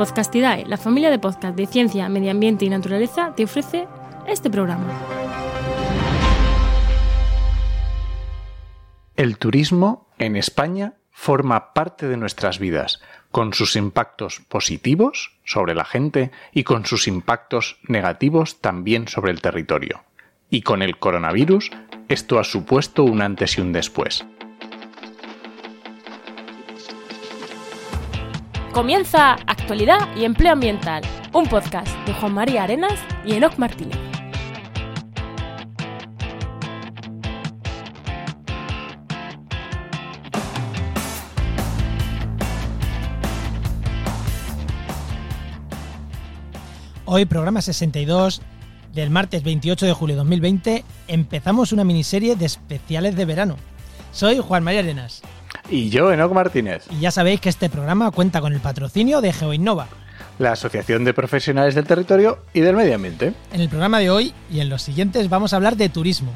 Podcastidae, la familia de podcast de ciencia, medio ambiente y naturaleza, te ofrece este programa. El turismo en España forma parte de nuestras vidas, con sus impactos positivos sobre la gente y con sus impactos negativos también sobre el territorio. Y con el coronavirus, esto ha supuesto un antes y un después. Comienza Actualidad y Empleo Ambiental, un podcast de Juan María Arenas y Enoc Martínez. Hoy, programa 62 del martes 28 de julio de 2020, empezamos una miniserie de especiales de verano. Soy Juan María Arenas. Y yo, Enoc Martínez. Y ya sabéis que este programa cuenta con el patrocinio de GeoInnova. La Asociación de Profesionales del Territorio y del Medio Ambiente. En el programa de hoy y en los siguientes vamos a hablar de turismo.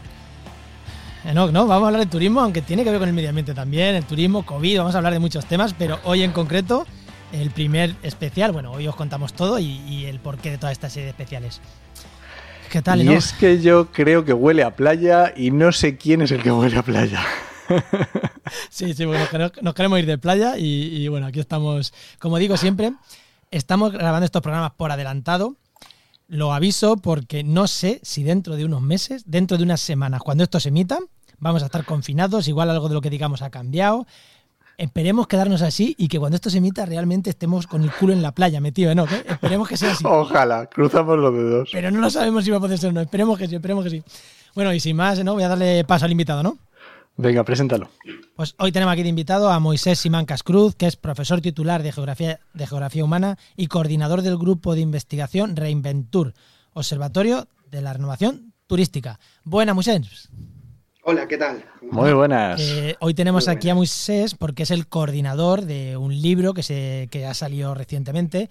Enoc, ¿no? Vamos a hablar de turismo, aunque tiene que ver con el medio ambiente también, el turismo, COVID, vamos a hablar de muchos temas, pero hoy en concreto el primer especial. Bueno, hoy os contamos todo y, el porqué de toda esta serie de especiales. ¿Qué tal, Y es que yo creo que huele a playa y no sé quién es el que huele a playa. sí, sí, bueno, nos queremos ir de playa y, bueno, aquí estamos, como digo siempre, estamos grabando estos programas por adelantado. Lo aviso porque no sé si dentro de unos meses, dentro de unas semanas, cuando esto se emita, vamos a estar confinados, igual algo de lo que digamos ha cambiado, Esperemos quedarnos así y que cuando esto se emita realmente estemos con el culo en la playa metido, ¿no? Esperemos que sea así. Ojalá, cruzamos los dedos. Pero no lo sabemos si va a poder ser o no. Esperemos que sí, esperemos que sí. Bueno, y sin más, ¿no? Voy a darle paso al invitado, ¿no? Venga, preséntalo. Pues hoy tenemos aquí de invitado a Moisés Simancas Cruz, que es profesor titular de Geografía, de Geografía Humana y coordinador del grupo de investigación Reinventur, Observatorio de la Renovación Turística. Buena, Moisés. Hola, ¿qué tal? Muy buenas. Eh, hoy tenemos aquí a Moisés porque es el coordinador de un libro que, se, que ha salido recientemente,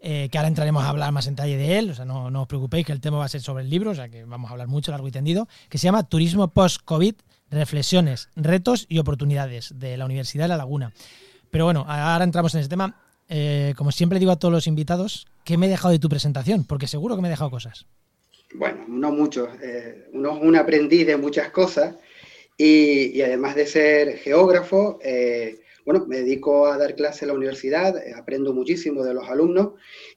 eh, que ahora entraremos a hablar más en detalle de él, o sea, no, no, os preocupéis que el tema va a ser sobre el libro, o sea, que vamos a hablar mucho, largo y tendido, que se llama Turismo Post-COVID, Reflexiones, Retos y Oportunidades, de la Universidad de La Laguna. Pero bueno, ahora entramos en ese tema. Eh, como siempre digo a todos los invitados, ¿qué me he dejado de tu presentación? Porque seguro que me he dejado cosas bueno, no mucho, eh, uno es un aprendiz de muchas cosas y, además de ser geógrafo, eh, bueno, me dedico a dar clases en la universidad, eh, aprendo muchísimo de los alumnos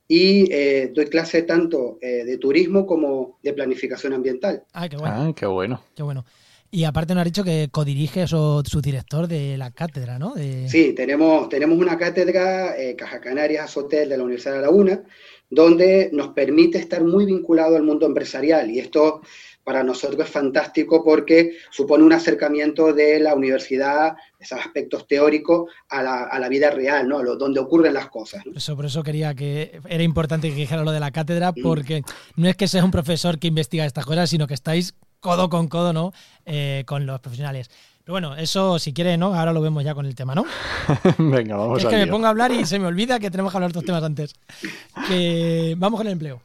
y doy clases tanto de turismo como de planificación ambiental. Ah, qué bueno. Ah, qué bueno. Qué bueno. Y aparte nos ha dicho que codirige su, su director de la cátedra, ¿no? Sí, tenemos, tenemos una cátedra, Caja Canarias Hotel de la Universidad de Laguna, donde nos permite estar muy vinculado al mundo empresarial y esto para nosotros es fantástico porque supone un acercamiento de la universidad, esos aspectos teóricos, a la, vida real, ¿no? donde ocurren las cosas. Eso, por eso quería que era importante que dijera lo de la cátedra, mm. porque no es que seas un profesor que investiga estas cosas, sino que estáis codo con codo ¿no? Eh, con los profesionales. Pero bueno, eso si quiere, ¿no? Ahora lo vemos ya con el tema, ¿no? Venga, vamos Es que me pongo a hablar y se me olvida que tenemos que hablar de estos temas antes. Que vamos con el empleo.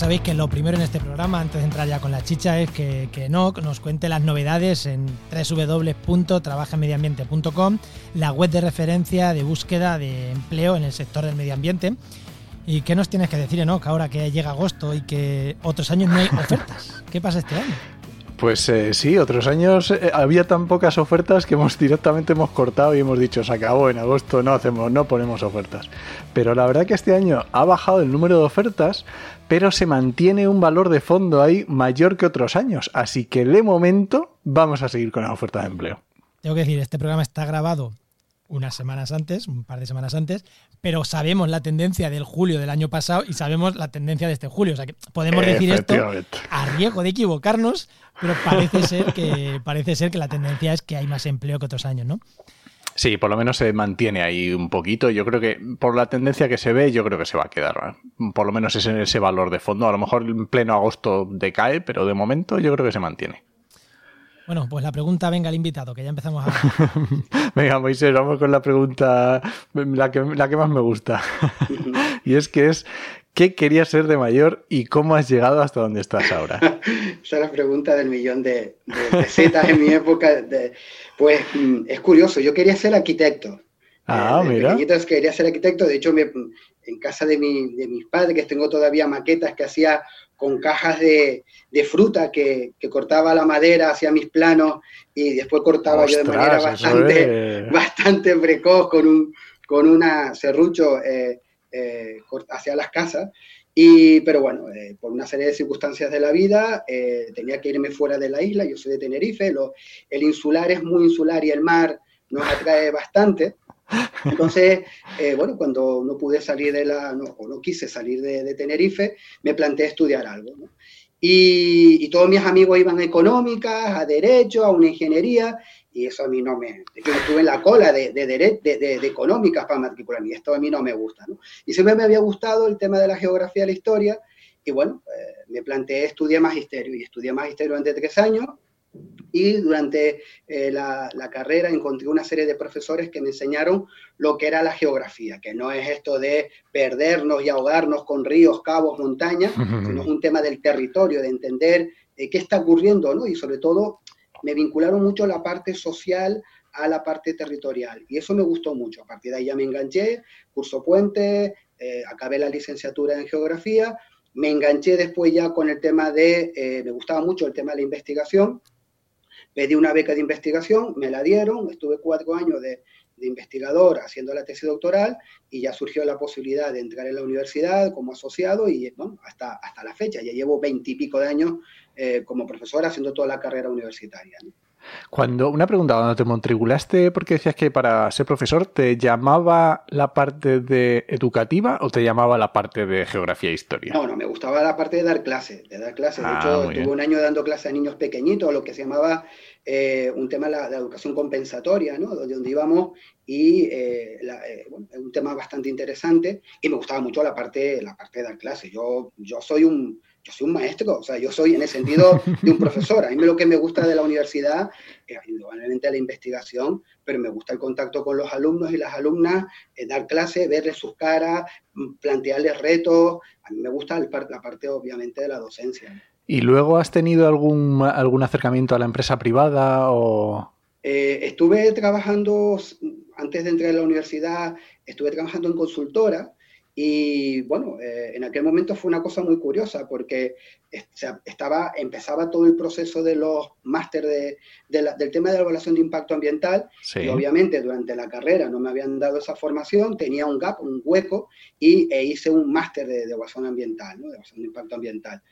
Sabéis que lo primero en este programa, antes de entrar ya con la chicha, es que, que no nos cuente las novedades en www.trabajamediambiente.com, la web de referencia de búsqueda de empleo en el sector del medio ambiente. ¿Y qué nos tienes que decir, Enoch, ahora que llega agosto y que otros años no hay ofertas? ¿Qué pasa este año? Pues eh, sí, otros años eh, había tan pocas ofertas que hemos directamente hemos cortado y hemos dicho se acabó en agosto, no hacemos, no ponemos ofertas. Pero la verdad que este año ha bajado el número de ofertas, pero se mantiene un valor de fondo ahí mayor que otros años. Así que de momento vamos a seguir con la oferta de empleo. Tengo que decir, este programa está grabado unas semanas antes, un par de semanas antes, pero sabemos la tendencia del julio del año pasado y sabemos la tendencia de este julio. O sea que podemos decir esto a riesgo de equivocarnos, pero parece ser que parece ser que la tendencia es que hay más empleo que otros años, ¿no? Sí, por lo menos se mantiene ahí un poquito. Yo creo que por la tendencia que se ve, yo creo que se va a quedar. Por lo menos es en ese valor de fondo. A lo mejor en pleno agosto decae, pero de momento yo creo que se mantiene. Bueno, pues la pregunta venga al invitado, que ya empezamos a... venga, Moisés, vamos con la pregunta, la que, la que más me gusta. y es que es, ¿qué querías ser de mayor y cómo has llegado hasta donde estás ahora? Esa es la pregunta del millón de, de en mi época. pues mm, es curioso, yo quería ser arquitecto. Ah, de, mira. quería ser arquitecto, de hecho en casa de, mi, de mis padres tengo todavía maquetas que hacía con cajas de, fruta que, cortaba la madera hacia mis planos y después cortaba yo de manera bastante, bastante precoz con, un, con una serrucho eh, eh, hacia las casas. Y, pero bueno, eh, por una serie de circunstancias de la vida, tenía que irme fuera de la isla. Yo soy de Tenerife, el insular es muy insular y el mar nos atrae bastante. Entonces, eh, bueno, cuando no pude salir de la, no, o no quise salir de, Tenerife, me planteé estudiar algo. Y, todos mis amigos iban a económicas, a derecho, a una ingeniería, y eso a mí no me... Yo estuve en la cola de, de, de, económicas para matricularme, y esto a mí no me gusta. ¿no? Y siempre me había gustado el tema de la geografía la historia, y bueno, eh, me planteé estudiar magisterio, y estudié magisterio durante tres años, y durante eh, la, carrera encontré una serie de profesores que me enseñaron lo que era la geografía, que no es esto de perdernos y ahogarnos con ríos, cabos, montañas, sino es un tema del territorio, de entender eh, qué está ocurriendo, ¿no? Y sobre todo me vincularon mucho la parte social a la parte territorial. Y eso me gustó mucho. A partir de ahí ya me enganché, curso puente, eh, acabé la licenciatura en geografía, me enganché después ya con el tema de, me gustaba mucho el tema de la investigación, Pedí una beca de investigación, me la dieron, estuve cuatro años de, investigador haciendo la tesis doctoral y ya surgió la posibilidad de entrar en la universidad como asociado y hasta, hasta la fecha, ya llevo veintipico de años eh, como profesor haciendo toda la carrera universitaria. Cuando, una pregunta, cuando te matriculaste, porque decías que para ser profesor, ¿te llamaba la parte de educativa o te llamaba la parte de geografía e historia? No, no, me gustaba la parte de dar clases, de dar clases. de ah, hecho, tuve un año dando clases a niños pequeñitos, lo que se llamaba eh, un tema de la, educación compensatoria, ¿no? Donde, íbamos y eh, eh, un tema bastante interesante y me gustaba mucho la parte, la parte de dar clases. Yo, yo soy un yo soy un maestro, o sea, yo soy en el sentido de un profesor. A mí lo que me gusta de la universidad es indudablemente la investigación, pero me gusta el contacto con los alumnos y las alumnas, eh, dar clases, verles sus caras, mm, plantearles retos. A mí me gusta la parte, obviamente, de la docencia. ¿Y luego has tenido algún, algún acercamiento a la empresa privada o...? Eh, estuve trabajando, antes de entrar a la universidad, estuve trabajando en consultora, y bueno, eh, en aquel momento fue una cosa muy curiosa porque estaba, empezaba todo el proceso de los máster de, del tema de la evaluación de impacto ambiental y obviamente durante la carrera no me habían dado esa formación, tenía un gap, un hueco y e hice un máster de, evaluación ambiental, ¿no? de evaluación de impacto ambiental.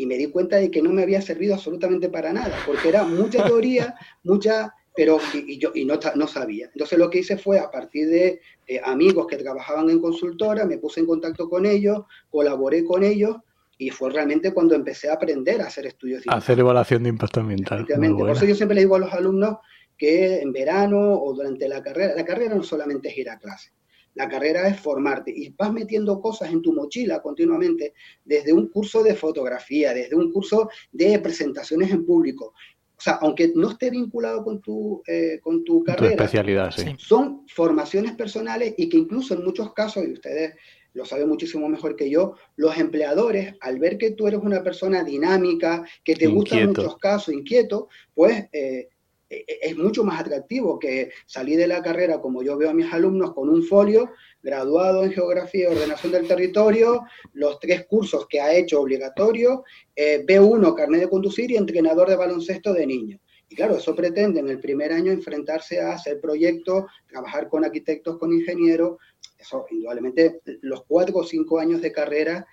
Y me di cuenta de que no me había servido absolutamente para nada porque era mucha teoría, mucha pero y, yo y no, no, sabía. Entonces lo que hice fue a partir de eh, amigos que trabajaban en consultora, me puse en contacto con ellos, colaboré con ellos y fue realmente cuando empecé a aprender a hacer estudios. A hacer evaluación de impacto ambiental. Por eso yo siempre le digo a los alumnos que en verano o durante la carrera, la carrera no solamente es ir a clase, la carrera es formarte y vas metiendo cosas en tu mochila continuamente, desde un curso de fotografía, desde un curso de presentaciones en público, o sea, aunque no esté vinculado con tu, eh, con tu carrera, especialidad, sí. son formaciones personales y que incluso en muchos casos, y ustedes lo saben muchísimo mejor que yo, los empleadores, al ver que tú eres una persona dinámica, que te gusta en muchos casos, inquieto, pues eh, es mucho más atractivo que salir de la carrera, como yo veo a mis alumnos, con un folio graduado en Geografía y Ordenación del Territorio, los tres cursos que ha hecho obligatorio, eh, B1, carnet de conducir y entrenador de baloncesto de niños. Y claro, eso pretende en el primer año enfrentarse a hacer proyectos, trabajar con arquitectos, con ingenieros. Eso, indudablemente, los cuatro o cinco años de carrera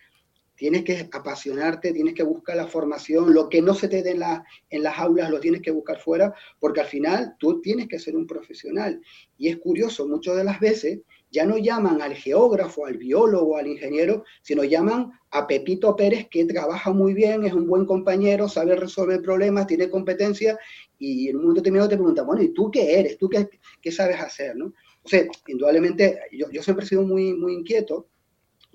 tienes que apasionarte, tienes que buscar la formación, lo que no se te dé en, las aulas lo tienes que buscar fuera, porque al final tú tienes que ser un profesional. Y es curioso, muchas de las veces ya no llaman al geógrafo, al biólogo, al ingeniero, sino llaman a Pepito Pérez, que trabaja muy bien, es un buen compañero, sabe resolver problemas, tiene competencia, y en un momento determinado te preguntan, bueno, ¿y tú qué eres? ¿Tú qué, qué sabes hacer? ¿no? O sea, indudablemente, yo, yo, siempre he sido muy, muy inquieto,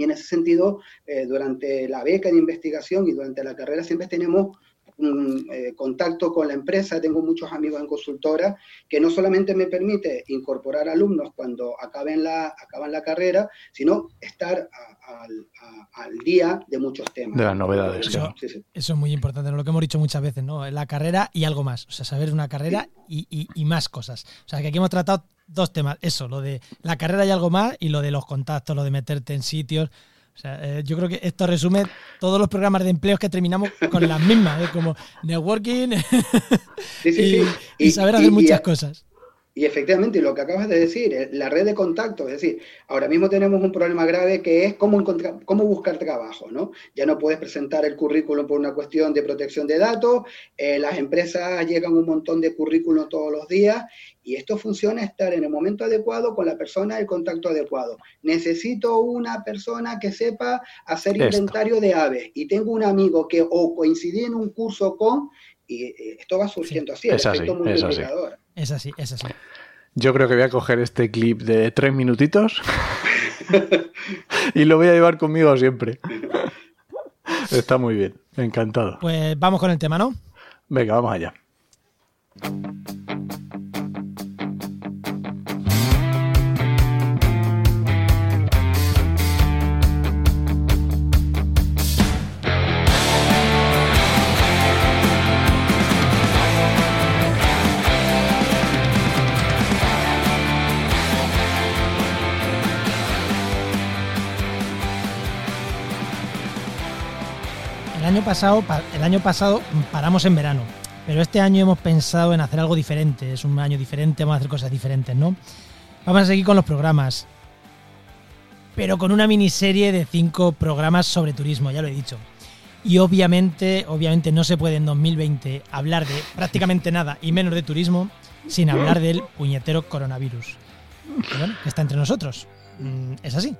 y en ese sentido, eh, durante la beca de investigación y durante la carrera siempre tenemos eh, contacto con la empresa, tengo muchos amigos en consultora, que no solamente me permite incorporar alumnos cuando acaben la, acaban la carrera, sino estar al día de muchos temas. De las novedades. Eso, eso es muy importante, lo que hemos dicho muchas veces, ¿no? La carrera y algo más, o sea, saber una carrera y, y más cosas. O sea, que aquí hemos tratado dos temas, eso, lo de la carrera y algo más y lo de los contactos, lo de meterte en sitios. O sea, eh, yo creo que esto resume todos los programas de empleos que terminamos con las mismas, ¿eh? como networking y, saber hacer muchas cosas. Y efectivamente, lo que acabas de decir, eh, la red de contactos, es decir, ahora mismo tenemos un problema grave que es cómo, encontrar, cómo buscar trabajo, ¿no? Ya no puedes presentar el currículum por una cuestión de protección de datos, las empresas llegan un montón de currículum todos los días y esto funciona estar en el momento adecuado con la persona del contacto adecuado. Necesito una persona que sepa hacer inventario de aves y tengo un amigo que o coincidí en un curso con y eh, esto va surgiendo así, es así, multiplicador. Es así, es así. Yo creo que voy a coger este clip de tres minutitos y lo voy a llevar conmigo siempre. Está muy bien, encantado. Pues vamos con el tema, ¿no? Venga, vamos allá. Año pasado, el año pasado paramos en verano, pero este año hemos pensado en hacer algo diferente. Es un año diferente, vamos a hacer cosas diferentes, ¿no? Vamos a seguir con los programas, pero con una miniserie de cinco programas sobre turismo, ya lo he dicho. Y obviamente, obviamente no se puede en 2020 hablar de prácticamente nada y menos de turismo sin hablar del puñetero coronavirus. Que está entre nosotros. Mm, es así.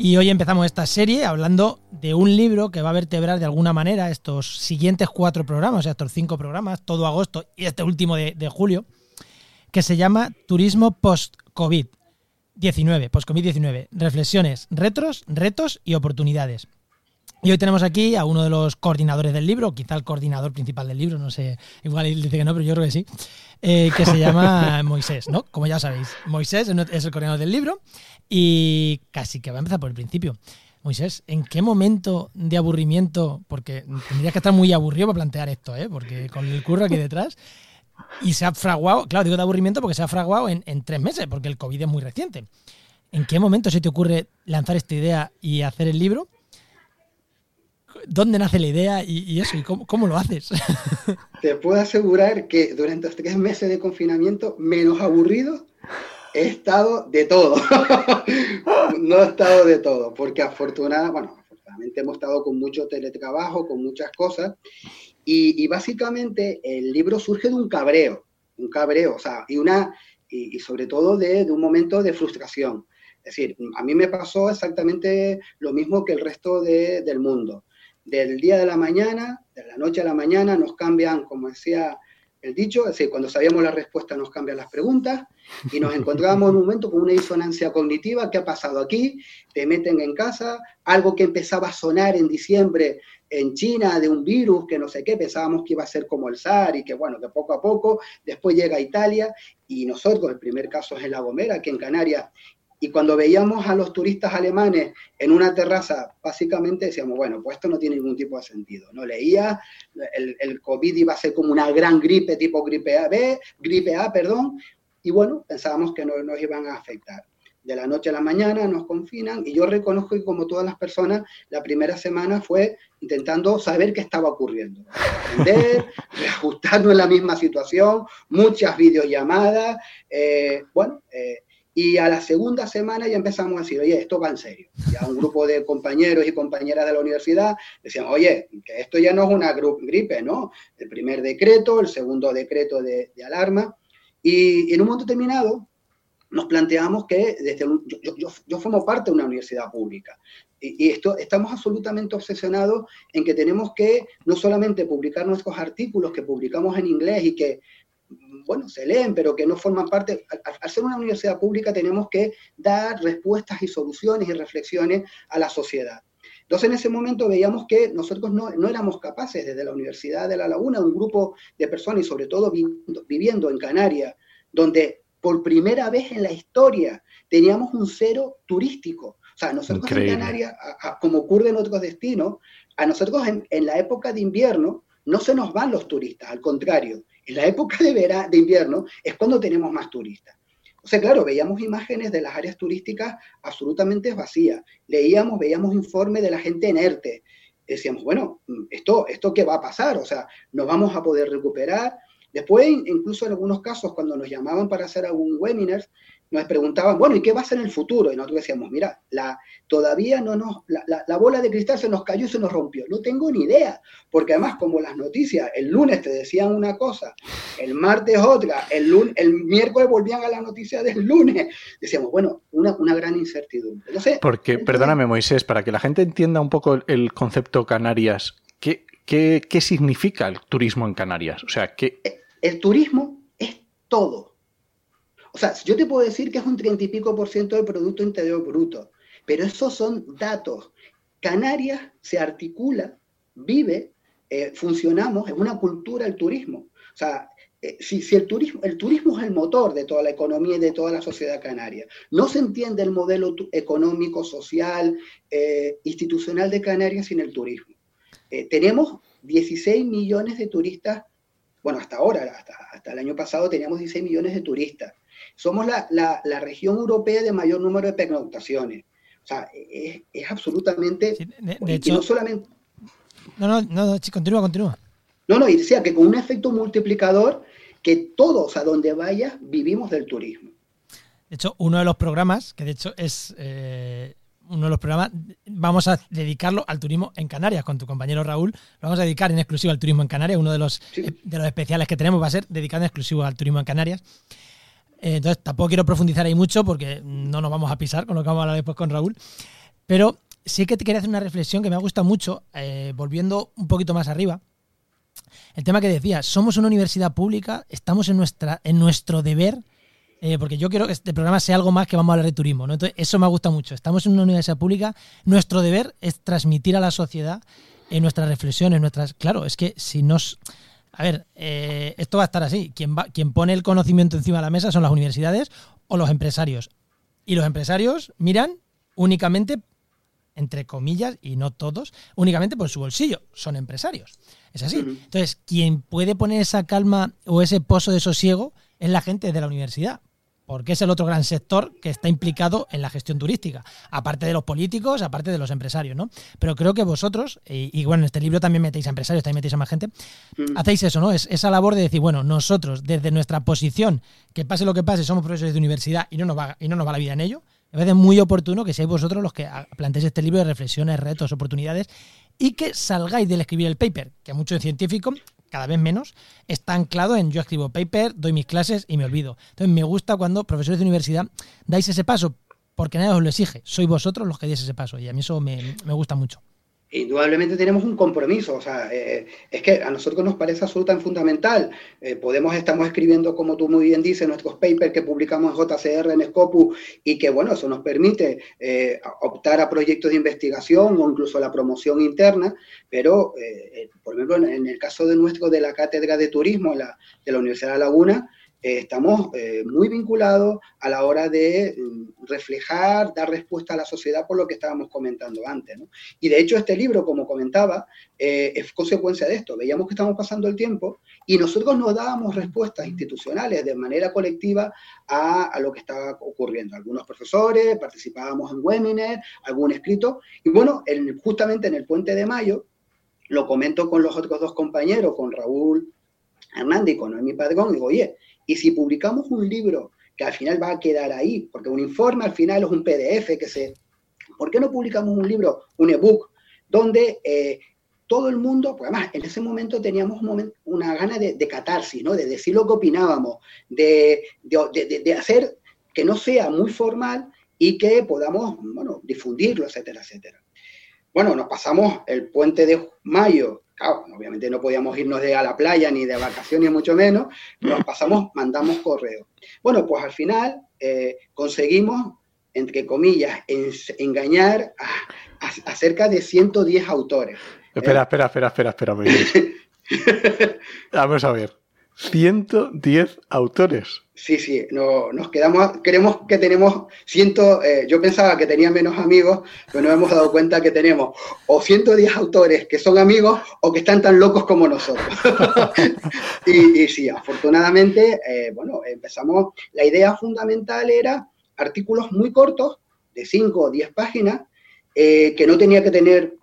Y hoy empezamos esta serie hablando de un libro que va a vertebrar de alguna manera estos siguientes cuatro programas, estos cinco programas, todo agosto y este último de, julio, que se llama Turismo Post-COVID-19, Post-COVID-19, reflexiones, retros, retos y oportunidades. Y hoy tenemos aquí a uno de los coordinadores del libro, quizá el coordinador principal del libro, no sé, igual él dice que no, pero yo creo que sí, eh, que se llama Moisés, ¿no? Como ya sabéis, Moisés es el coordinador del libro y casi que va a empezar por el principio. Moisés, ¿en qué momento de aburrimiento, porque tendrías que estar muy aburrido para plantear esto, ¿eh? porque con el curro aquí detrás, y se ha fraguado, claro, digo de aburrimiento porque se ha fraguado en, tres meses, porque el COVID es muy reciente. ¿En qué momento se te ocurre lanzar esta idea y hacer el libro? ¿Dónde nace la idea y, eso? ¿Y cómo, lo haces? Te puedo asegurar que durante estos tres meses de confinamiento, menos aburrido, he estado de todo. no he estado de todo, porque afortunadamente, bueno, afortunadamente hemos estado con mucho teletrabajo, con muchas cosas, y, básicamente el libro surge de un cabreo, un cabreo, o sea, y, una, y, sobre todo de, de, un momento de frustración. Es decir, a mí me pasó exactamente lo mismo que el resto de, del mundo. Del día de la mañana, de la noche a la mañana, nos cambian, como decía el dicho, es decir, cuando sabíamos la respuesta nos cambian las preguntas y nos encontrábamos en un momento con una disonancia cognitiva, ¿qué ha pasado aquí? Te meten en casa, algo que empezaba a sonar en diciembre en China de un virus que no sé qué, pensábamos que iba a ser como el SAR y que bueno, que poco a poco, después llega a Italia y nosotros, el primer caso es en La Gomera, aquí en Canarias, y cuando veíamos a los turistas alemanes en una terraza, básicamente decíamos, bueno, pues esto no tiene ningún tipo de sentido. No leía, el, el COVID iba a ser como una gran gripe tipo gripe A, B, gripe A, perdón, y bueno, pensábamos que no nos iban a afectar. De la noche a la mañana nos confinan y yo reconozco que como todas las personas, la primera semana fue intentando saber qué estaba ocurriendo. Aprender, reajustarnos en la misma situación, muchas videollamadas, eh, bueno, eh, y a la segunda semana ya empezamos a decir, oye, esto va en serio. Ya un grupo de compañeros y compañeras de la universidad decían, oye, que esto ya no es una gripe, ¿no? El primer decreto, el segundo decreto de, alarma. Y, en un momento determinado nos planteamos que desde yo, yo, yo, formo parte de una universidad pública y, y, esto, estamos absolutamente obsesionados en que tenemos que no solamente publicar nuestros artículos que publicamos en inglés y que bueno, se leen, pero que no forman parte. Al, ser una universidad pública tenemos que dar respuestas y soluciones y reflexiones a la sociedad. Entonces en ese momento veíamos que nosotros no, no éramos capaces desde la Universidad de La Laguna, un grupo de personas y sobre todo viviendo, viviendo en Canarias, donde por primera vez en la historia teníamos un cero turístico. O sea, nosotros en Canarias, como ocurre en otros destinos, a nosotros en, en, la época de invierno no se nos van los turistas, al contrario, en la época de, vera, de invierno es cuando tenemos más turistas. O sea, claro, veíamos imágenes de las áreas turísticas absolutamente vacías, leíamos, veíamos informes de la gente en ERTE, decíamos, bueno, ¿esto, ¿esto qué va a pasar? O sea, ¿nos vamos a poder recuperar? Después, incluso en algunos casos, cuando nos llamaban para hacer algún webinar, nos preguntaban, bueno, ¿y qué va a ser en el futuro? Y nosotros decíamos, mira, la, todavía no nos, la, la, bola de cristal se nos cayó y se nos rompió. No tengo ni idea, porque además como las noticias, el lunes te decían una cosa, el martes otra, el, lunes, el miércoles volvían a la noticia del lunes, decíamos, bueno, una, una gran incertidumbre. Porque, entonces, perdóname Moisés, para que la gente entienda un poco el concepto Canarias, ¿qué, qué, qué significa el turismo en Canarias? O sea, ¿qué... El, el turismo es todo o sea, yo te puedo decir que es un 30 y pico por ciento del Producto Interior Bruto, pero esos son datos. Canarias se articula, vive, eh, funcionamos en una cultura del turismo. O sea, eh, si, el, turismo, el turismo es el motor de toda la economía y de toda la sociedad canaria, no se entiende el modelo económico, social, eh, institucional de Canarias sin el turismo. Tenemos 16 millones de turistas, bueno, hasta ahora, hasta, hasta el año pasado teníamos 16 millones de turistas. Somos la, la, la, región europea de mayor número de pernoctaciones. O sea, es, es absolutamente... Sí, de, de hecho, no solamente... No, no, no, continúa, continúa. No, no, y decía que con un efecto multiplicador que todos a donde vaya vivimos del turismo. De hecho, uno de los programas, que de hecho es eh, uno de los programas, vamos a dedicarlo al turismo en Canarias con tu compañero Raúl. Lo vamos a dedicar en exclusivo al turismo en Canarias. Uno de los, sí. de los especiales que tenemos va a ser dedicado en exclusivo al turismo en Canarias. Eh, entonces tampoco quiero profundizar ahí mucho porque no nos vamos a pisar con lo que vamos a hablar después con Raúl. Pero sí que te quería hacer una reflexión que me ha gustado mucho, eh, volviendo un poquito más arriba. El tema que decía, somos una universidad pública, estamos en, nuestra, en nuestro deber, eh, porque yo quiero que este programa sea algo más que vamos a hablar de turismo. eso me gusta mucho. Estamos en una universidad pública, nuestro deber es transmitir a la sociedad eh, nuestras reflexiones, nuestras... Claro, es que si nos... A ver, eh, esto va a estar así. Quien, va, quien pone el conocimiento encima de la mesa son las universidades o los empresarios. Y los empresarios miran únicamente, entre comillas, y no todos, únicamente por su bolsillo. Son empresarios. Es así. Entonces, quien puede poner esa calma o ese pozo de sosiego es la gente de la universidad porque es el otro gran sector que está implicado en la gestión turística, aparte de los políticos, aparte de los empresarios, ¿no? Pero creo que vosotros, y, y bueno, en este libro también metéis a empresarios, también metéis a más gente, mm. hacéis eso, ¿no? Es esa labor de decir, bueno, nosotros, desde nuestra posición, que pase lo que pase, somos profesores de universidad y no nos va, y no nos va la vida en ello, me parece muy oportuno que seáis vosotros los que planteéis este libro de reflexiones, retos, oportunidades, y que salgáis del escribir el paper, que a muchos científicos cada vez menos, está anclado en yo escribo paper, doy mis clases y me olvido. Entonces me gusta cuando profesores de universidad dais ese paso, porque nadie os lo exige, sois vosotros los que dais ese paso y a mí eso me, me gusta mucho. Indudablemente tenemos un compromiso, o sea, eh, es que a nosotros nos parece absolutamente fundamental. Eh, podemos, estamos escribiendo, como tú muy bien dices, nuestros papers que publicamos en JCR, en Scopus, y que, bueno, eso nos permite eh, optar a proyectos de investigación o incluso la promoción interna, pero, eh, por ejemplo, en, el caso de nuestro, de la Cátedra de Turismo la, de la Universidad de La Laguna, eh, estamos eh, muy vinculados a la hora de mm, reflejar, dar respuesta a la sociedad por lo que estábamos comentando antes. ¿no? Y de hecho este libro, como comentaba, eh, es consecuencia de esto. Veíamos que estamos pasando el tiempo y nosotros no dábamos respuestas institucionales de manera colectiva a, lo que estaba ocurriendo. Algunos profesores participábamos en webinars, algún escrito, y bueno, en, justamente en el puente de mayo, lo comento con los otros dos compañeros, con Raúl Hernández y con Noemí Padrón, digo, oye, y si publicamos un libro que al final va a quedar ahí, porque un informe al final es un PDF que se... ¿Por qué no publicamos un libro, un ebook, donde eh, todo el mundo, porque además en ese momento teníamos una gana de, de, catarsis, ¿no? de decir lo que opinábamos, de, de, de, hacer que no sea muy formal y que podamos, bueno, difundirlo, etcétera, etcétera. Bueno, nos pasamos el puente de mayo Claro, obviamente no podíamos irnos de a la playa ni de vacaciones, mucho menos. Nos pasamos, mandamos correo. Bueno, pues al final eh, conseguimos, entre comillas, en, engañar a acerca de 110 autores. Espera, espera, espera, espera, espera. Vamos a ver. 110 autores. Sí, sí, no, nos quedamos, creemos que tenemos ciento, eh, yo pensaba que tenía menos amigos, pero nos hemos dado cuenta que tenemos o 110 autores que son amigos o que están tan locos como nosotros. y, sí, afortunadamente, eh, bueno, empezamos, la idea fundamental era artículos muy cortos, de 5 o 10 páginas, eh, que no tenía que tener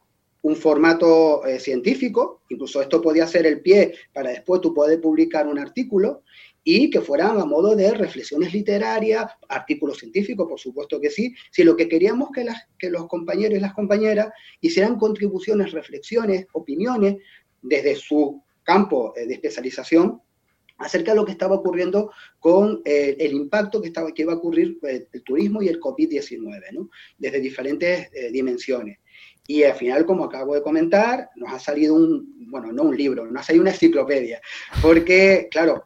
un formato eh, científico, incluso esto podía ser el pie para después tú poder publicar un artículo, y que fueran a modo de reflexiones literarias, artículos científicos, por supuesto que sí, si lo que queríamos que, los compañeros y las compañeras hicieran contribuciones, reflexiones, opiniones desde su campo eh, de especialización acerca de lo que estaba ocurriendo con eh, el impacto que, estaba, que iba a ocurrir el turismo y el COVID-19, ¿no? desde diferentes dimensiones. Y al final, como acabo de comentar, nos ha salido un, bueno, no un libro, nos ha salido una enciclopedia, porque, claro,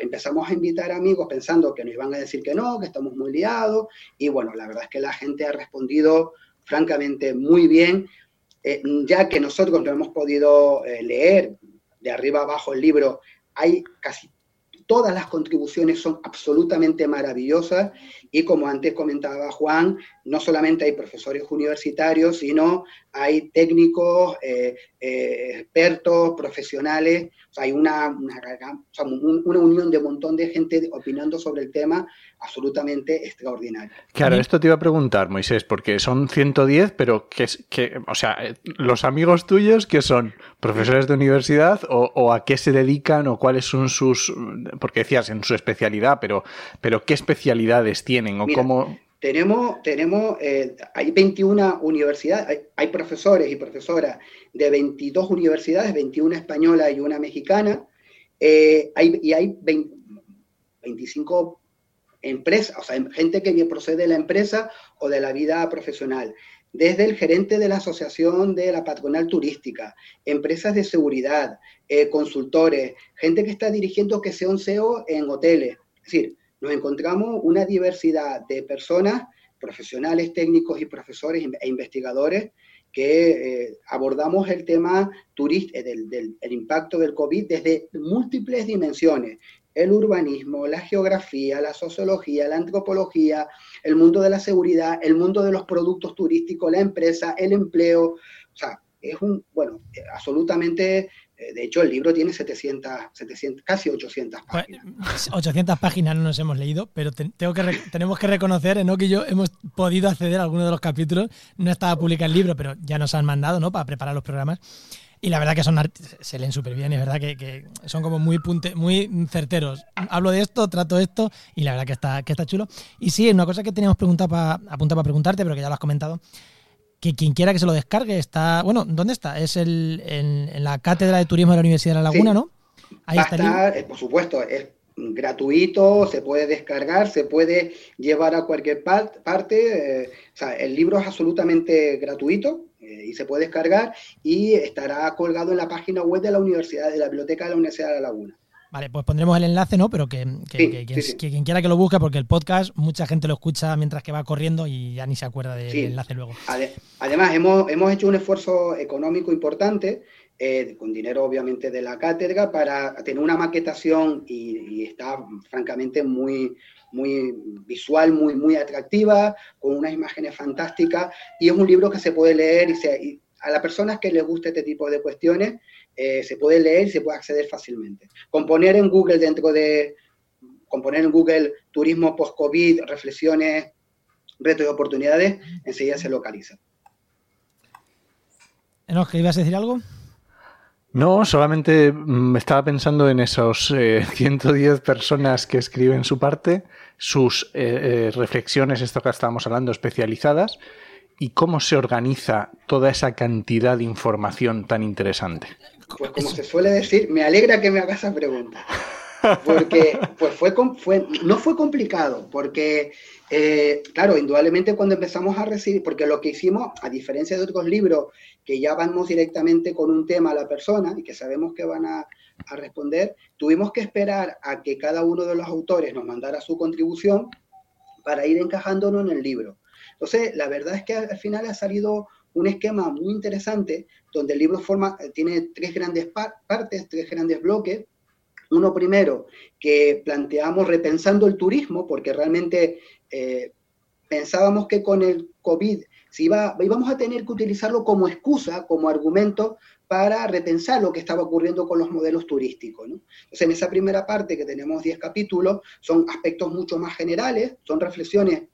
empezamos a invitar amigos pensando que nos iban a decir que no, que estamos muy liados, y bueno, la verdad es que la gente ha respondido francamente muy bien, eh, ya que nosotros no hemos podido eh, leer de arriba abajo el libro, hay casi todas las contribuciones son absolutamente maravillosas y como antes comentaba Juan, no solamente hay profesores universitarios, sino hay técnicos, eh, eh, expertos, profesionales, hay una, una, unión de un montón de gente opinando sobre el tema absolutamente extraordinaria. Claro, esto te iba a preguntar, Moisés, porque son 110, pero que, que o sea, eh, los amigos tuyos que son profesores de universidad o, a qué se dedican o cuáles son sus, porque decías en su especialidad, pero, pero qué especialidades tienen o cómo... Tenemos, tenemos eh, hay 21 universidades, hay, profesores y profesoras de 22 universidades, 21 españolas y una mexicana, eh, hay, y hay 25 empresas, o sea, gente que procede de la empresa o de la vida profesional. Desde el gerente de la Asociación de la Patronal Turística, empresas de seguridad, eh, consultores, gente que está dirigiendo que sea un SEO en hoteles. Es decir, nos encontramos una diversidad de personas, profesionales, técnicos y profesores e investigadores que eh, abordamos el tema turista, del, del impacto del COVID desde múltiples dimensiones, el urbanismo, la geografía, la sociología, la antropología, el mundo de la seguridad, el mundo de los productos turísticos, la empresa, el empleo. O sea, es un, bueno, absolutamente eh, de hecho, el libro tiene 700, 700 casi 800 pues, páginas. 800 páginas no nos hemos leído, pero tengo que tenemos que reconocer, Enoch y yo hemos podido acceder a algunos de los capítulos. No estaba publicado el libro, pero ya nos han mandado ¿no? para preparar los programas. Y la verdad que son se leen súper bien es verdad que, son como muy punte, muy certeros. Hablo de esto, trato esto y la verdad que está, que está chulo. Y sí, una cosa que teníamos preguntado para, apuntar para preguntarte, pero que ya lo has comentado, que quien quiera que se lo descargue está. Bueno, ¿dónde está? Es el, en, la Cátedra de Turismo de la Universidad de La Laguna, ¿no? Ahí está. Eh, por supuesto, es gratuito, se puede descargar, se puede llevar a cualquier parte. Eh, o sea, el libro es absolutamente gratuito eh, y se puede descargar y estará colgado en la página web de la Universidad, de la Biblioteca de la Universidad de La Laguna. Vale, pues pondremos el enlace, ¿no? Pero que, quien, quiera que lo busque, porque el podcast mucha gente lo escucha mientras que va corriendo y ya ni se acuerda del enlace luego. Además, hemos, hemos hecho un esfuerzo económico importante, eh, con dinero obviamente de la cátedra, para tener una maquetación y, está francamente muy, muy visual, muy, muy atractiva, con unas imágenes fantásticas, y es un libro que se puede leer y, se, a las personas que les guste este tipo de cuestiones, eh, se puede leer y se puede acceder fácilmente. Componer en Google dentro de, componer en Google turismo post-COVID, reflexiones, retos y oportunidades, enseguida se localiza. ¿que ibas a decir algo? No, solamente me estaba pensando en esos 110 eh, personas que escriben su parte, sus eh, reflexiones, esto que estábamos hablando, especializadas, y cómo se organiza toda esa cantidad de información tan interesante. Pues como se suele decir, me alegra que me hagas esa pregunta. Porque pues fue, fue, no fue complicado, porque, eh, claro, indudablemente cuando empezamos a recibir, porque lo que hicimos, a diferencia de otros libros que ya vamos directamente con un tema a la persona y que sabemos que van a, a responder, tuvimos que esperar a que cada uno de los autores nos mandara su contribución para ir encajándonos en el libro. Entonces, la verdad es que al final ha salido un esquema muy interesante donde el libro forma, tiene tres grandes partes, tres grandes bloques. Uno primero, que planteamos repensando el turismo, porque realmente eh, pensábamos que con el COVID si iba, íbamos a tener que utilizarlo como excusa, como argumento para repensar lo que estaba ocurriendo con los modelos turísticos. Entonces, en esa primera parte, que tenemos 10 capítulos, son aspectos mucho más generales, son reflexiones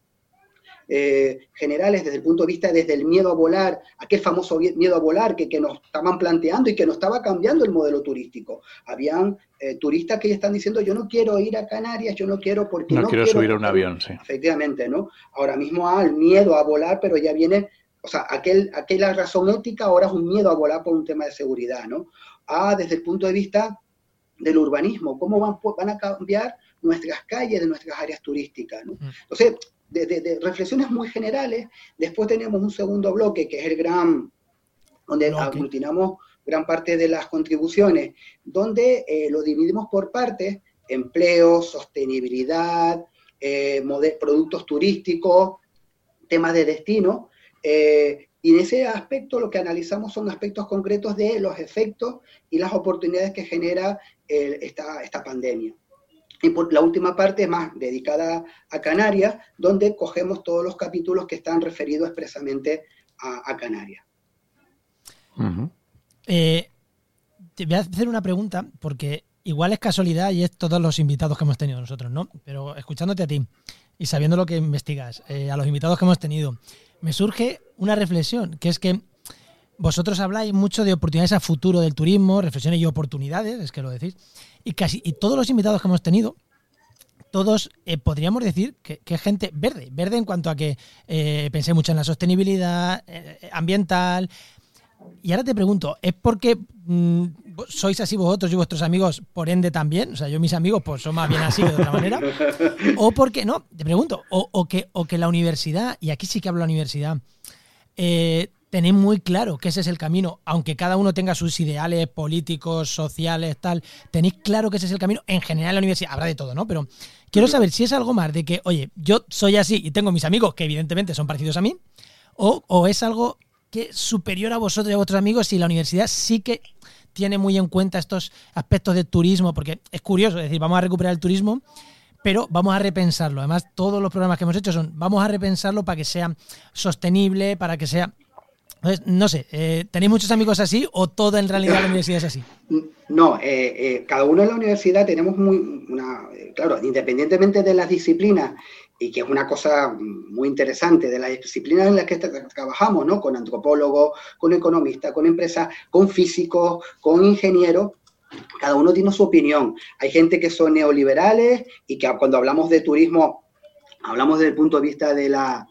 eh, generales desde el punto de vista desde el miedo a volar, aquel famoso miedo a volar que, que nos estaban planteando y que nos estaba cambiando el modelo turístico. Habían eh, turistas que ya están diciendo, yo no quiero ir a Canarias, yo no quiero porque no, quiero, subir a un avión, sí. Efectivamente, ¿no? Ahora mismo hay el miedo a volar, pero ya viene, o sea, aquel, aquella razón ética ahora es un miedo a volar por un tema de seguridad, ¿no? Ah, desde el punto de vista del urbanismo, cómo van, van a cambiar nuestras calles de nuestras áreas turísticas, ¿no? Mm. Entonces, de, reflexiones muy generales. Después tenemos un segundo bloque, que es el gran, donde aglutinamos gran parte de las contribuciones, donde eh, lo dividimos por partes, empleo, sostenibilidad, eh, productos turísticos, temas de destino, eh, y en ese aspecto lo que analizamos son aspectos concretos de los efectos y las oportunidades que genera esta, esta pandemia. Y por la última parte es más dedicada a Canarias, donde cogemos todos los capítulos que están referidos expresamente a, Canarias. Eh, te voy a hacer una pregunta, porque igual es casualidad y es todos los invitados que hemos tenido nosotros, ¿no? Pero escuchándote a ti y sabiendo lo que investigas, eh, a los invitados que hemos tenido, me surge una reflexión, que es que vosotros habláis mucho de oportunidades a futuro del turismo, reflexiones y oportunidades, es que lo decís y casi y todos los invitados que hemos tenido, todos eh, podríamos decir que, es gente verde, verde en cuanto a que eh, pensé mucho en la sostenibilidad eh, ambiental. Y ahora te pregunto, ¿es porque mm, sois así vosotros y vuestros amigos, por ende también? O sea, yo mis amigos pues son más bien así que de otra manera. ¿O porque, no, te pregunto, o, que, o que la universidad, y aquí sí que hablo de la universidad, eh, tenéis muy claro que ese es el camino, aunque cada uno tenga sus ideales políticos, sociales, tal, tenéis claro que ese es el camino. En general en la universidad habrá de todo, ¿no? Pero quiero saber si es algo más de que, oye, yo soy así y tengo mis amigos que evidentemente son parecidos a mí, o, es algo que es superior a vosotros y a vuestros amigos y la universidad sí que tiene muy en cuenta estos aspectos de turismo, porque es curioso, es decir, vamos a recuperar el turismo, pero vamos a repensarlo. Además, todos los programas que hemos hecho son, vamos a repensarlo para que sea sostenible, para que sea no sé, eh, ¿tenéis muchos amigos así o toda en realidad la universidad es así? No, eh, eh, cada uno en la universidad tenemos muy, una, claro, independientemente de las disciplinas, y que es una cosa muy interesante, de las disciplinas en las que trabajamos, ¿no? Con antropólogos, con economistas, con empresas, con físicos, con ingenieros, cada uno tiene su opinión. Hay gente que son neoliberales y que cuando hablamos de turismo, hablamos desde el punto de vista de la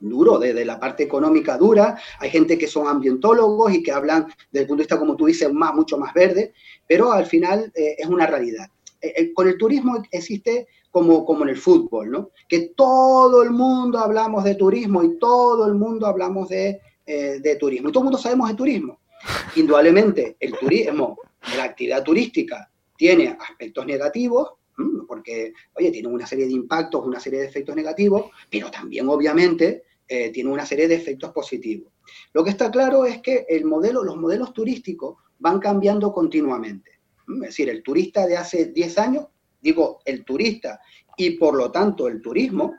duro, desde la parte económica dura. Hay gente que son ambientólogos y que hablan desde el punto de vista, como tú dices, más, mucho más verde, pero al final eh, es una realidad. Eh, eh, con el turismo existe como, como en el fútbol, ¿no? Que todo el mundo hablamos de turismo y todo el mundo hablamos de, de turismo. Y todo el mundo sabemos de turismo. Indudablemente, el turismo, la actividad turística, tiene aspectos negativos, porque, oye, tiene una serie de impactos, una serie de efectos negativos, pero también, obviamente, eh, tiene una serie de efectos positivos. Lo que está claro es que el modelo, los modelos turísticos van cambiando continuamente. Es decir, el turista de hace 10 años, digo, el turista y por lo tanto el turismo,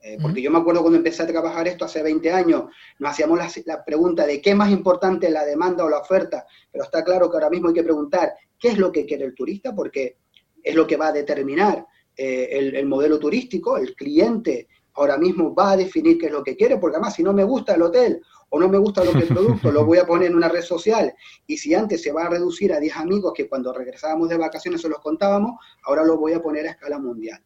eh, porque yo me acuerdo cuando empecé a trabajar esto hace 20 años, nos hacíamos la, la, pregunta de qué es más importante, la demanda o la oferta, pero está claro que ahora mismo hay que preguntar qué es lo que quiere el turista, porque es lo que va a determinar eh, el, modelo turístico, el cliente ahora mismo va a definir qué es lo que quiere, porque además si no me gusta el hotel o no me gusta lo que el producto, lo voy a poner en una red social. Y si antes se va a reducir a 10 amigos que cuando regresábamos de vacaciones se los contábamos, ahora lo voy a poner a escala mundial.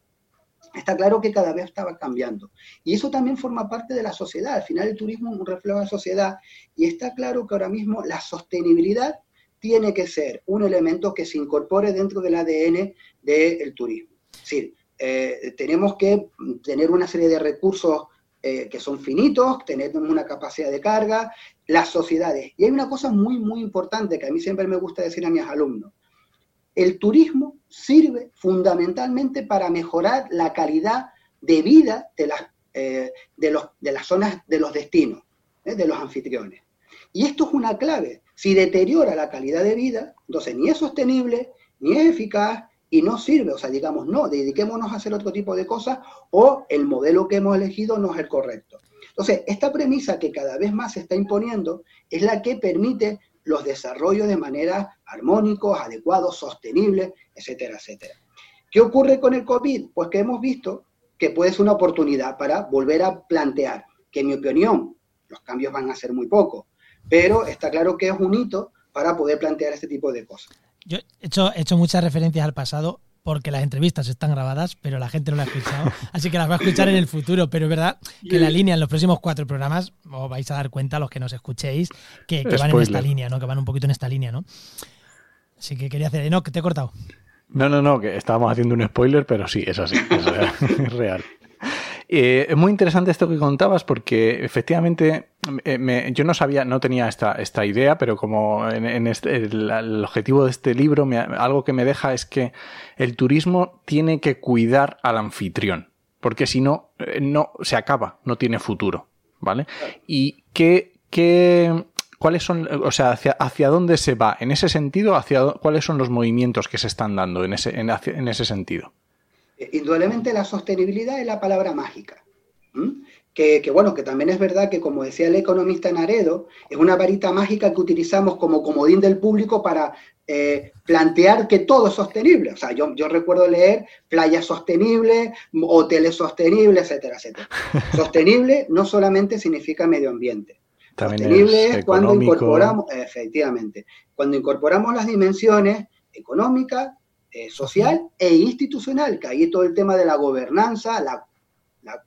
Está claro que cada vez estaba cambiando. Y eso también forma parte de la sociedad. Al final el turismo es un reflejo de la sociedad. Y está claro que ahora mismo la sostenibilidad tiene que ser un elemento que se incorpore dentro del ADN del turismo. Es decir, eh, tenemos que tener una serie de recursos eh, que son finitos, tener una capacidad de carga, las sociedades. Y hay una cosa muy, muy importante que a mí siempre me gusta decir a mis alumnos. El turismo sirve fundamentalmente para mejorar la calidad de vida de las, eh, de los, de las zonas, de los destinos. de los anfitriones. Y esto es una clave. Si deteriora la calidad de vida, entonces ni es sostenible, ni es eficaz y no sirve. O sea, digamos, no, dediquémonos a hacer otro tipo de cosas o el modelo que hemos elegido no es el correcto. Entonces, esta premisa que cada vez más se está imponiendo es la que permite los desarrollos de manera armónicos, adecuados, sostenibles, etcétera, etcétera. ¿Qué ocurre con el COVID? Pues que hemos visto que puede ser una oportunidad para volver a plantear, que en mi opinión los cambios van a ser muy pocos, pero está claro que es un hito para poder plantear este tipo de cosas. Yo he hecho, he hecho muchas referencias al pasado porque las entrevistas están grabadas, pero la gente no las ha escuchado, así que las va a escuchar en el futuro. Pero es verdad que la línea en los próximos cuatro programas os vais a dar cuenta, los que nos escuchéis, que, van en esta línea, ¿no? Que van un poquito en esta línea, ¿no? Así que quería hacer. No, que te he cortado. No, no, no, que estábamos haciendo un spoiler, pero sí, es así, es real. Eh, es muy interesante esto que contabas porque efectivamente eh, yo no sabía, no tenía esta, esta idea, pero como en, este, el, objetivo de este libro, algo que me deja es que el turismo tiene que cuidar al anfitrión, porque si no, eh, no se acaba, no tiene futuro, ¿vale? Y qué, qué, ¿Cuáles son, o sea, hacia, hacia, dónde se va? En ese sentido, hacia, ¿cuáles son los movimientos que se están dando en ese, en ese sentido? Indudablemente la sostenibilidad es la palabra mágica. Que, bueno, que también es verdad que, como decía el economista Naredo, es una varita mágica que utilizamos como comodín del público para eh, plantear que todo es sostenible. O sea, yo, yo recuerdo leer playas sostenibles, hoteles sostenibles, etcétera, etcétera. Sostenible no solamente significa medio ambiente. sostenible es, cuando incorporamos, efectivamente, cuando incorporamos las dimensiones económicas, eh, social e institucional, que ahí todo el tema de la gobernanza, la,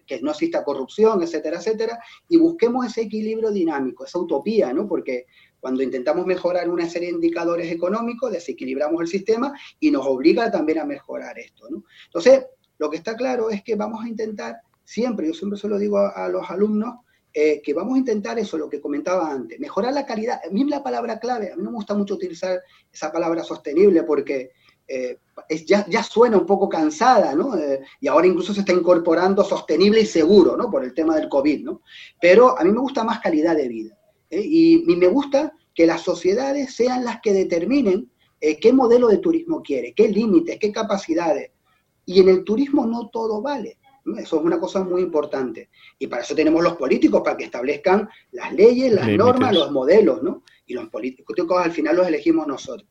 que no exista corrupción, etcétera, etcétera, y busquemos ese equilibrio dinámico, esa utopía, ¿no? Porque cuando intentamos mejorar una serie de indicadores económicos, desequilibramos el sistema y nos obliga también a mejorar esto, ¿no? Entonces, lo que está claro es que vamos a intentar, siempre, yo siempre se lo digo a, los alumnos, eh, que vamos a intentar eso, lo que comentaba antes, mejorar la calidad. A mí la palabra clave, a mí no me gusta mucho utilizar esa palabra sostenible porque eh, ya, ya, suena un poco cansada, ¿no? Eh, y ahora incluso se está incorporando sostenible y seguro, ¿no? Por el tema del COVID, ¿no? Pero a mí me gusta más calidad de vida. ¿eh? Y, me gusta que las sociedades sean las que determinen qué modelo de turismo quiere, qué límites, qué capacidades. Y en el turismo no todo vale. Eso es una cosa muy importante. Y para eso tenemos los políticos, para que establezcan las leyes, las normas, los modelos, ¿no? Y los políticos al final los elegimos nosotros.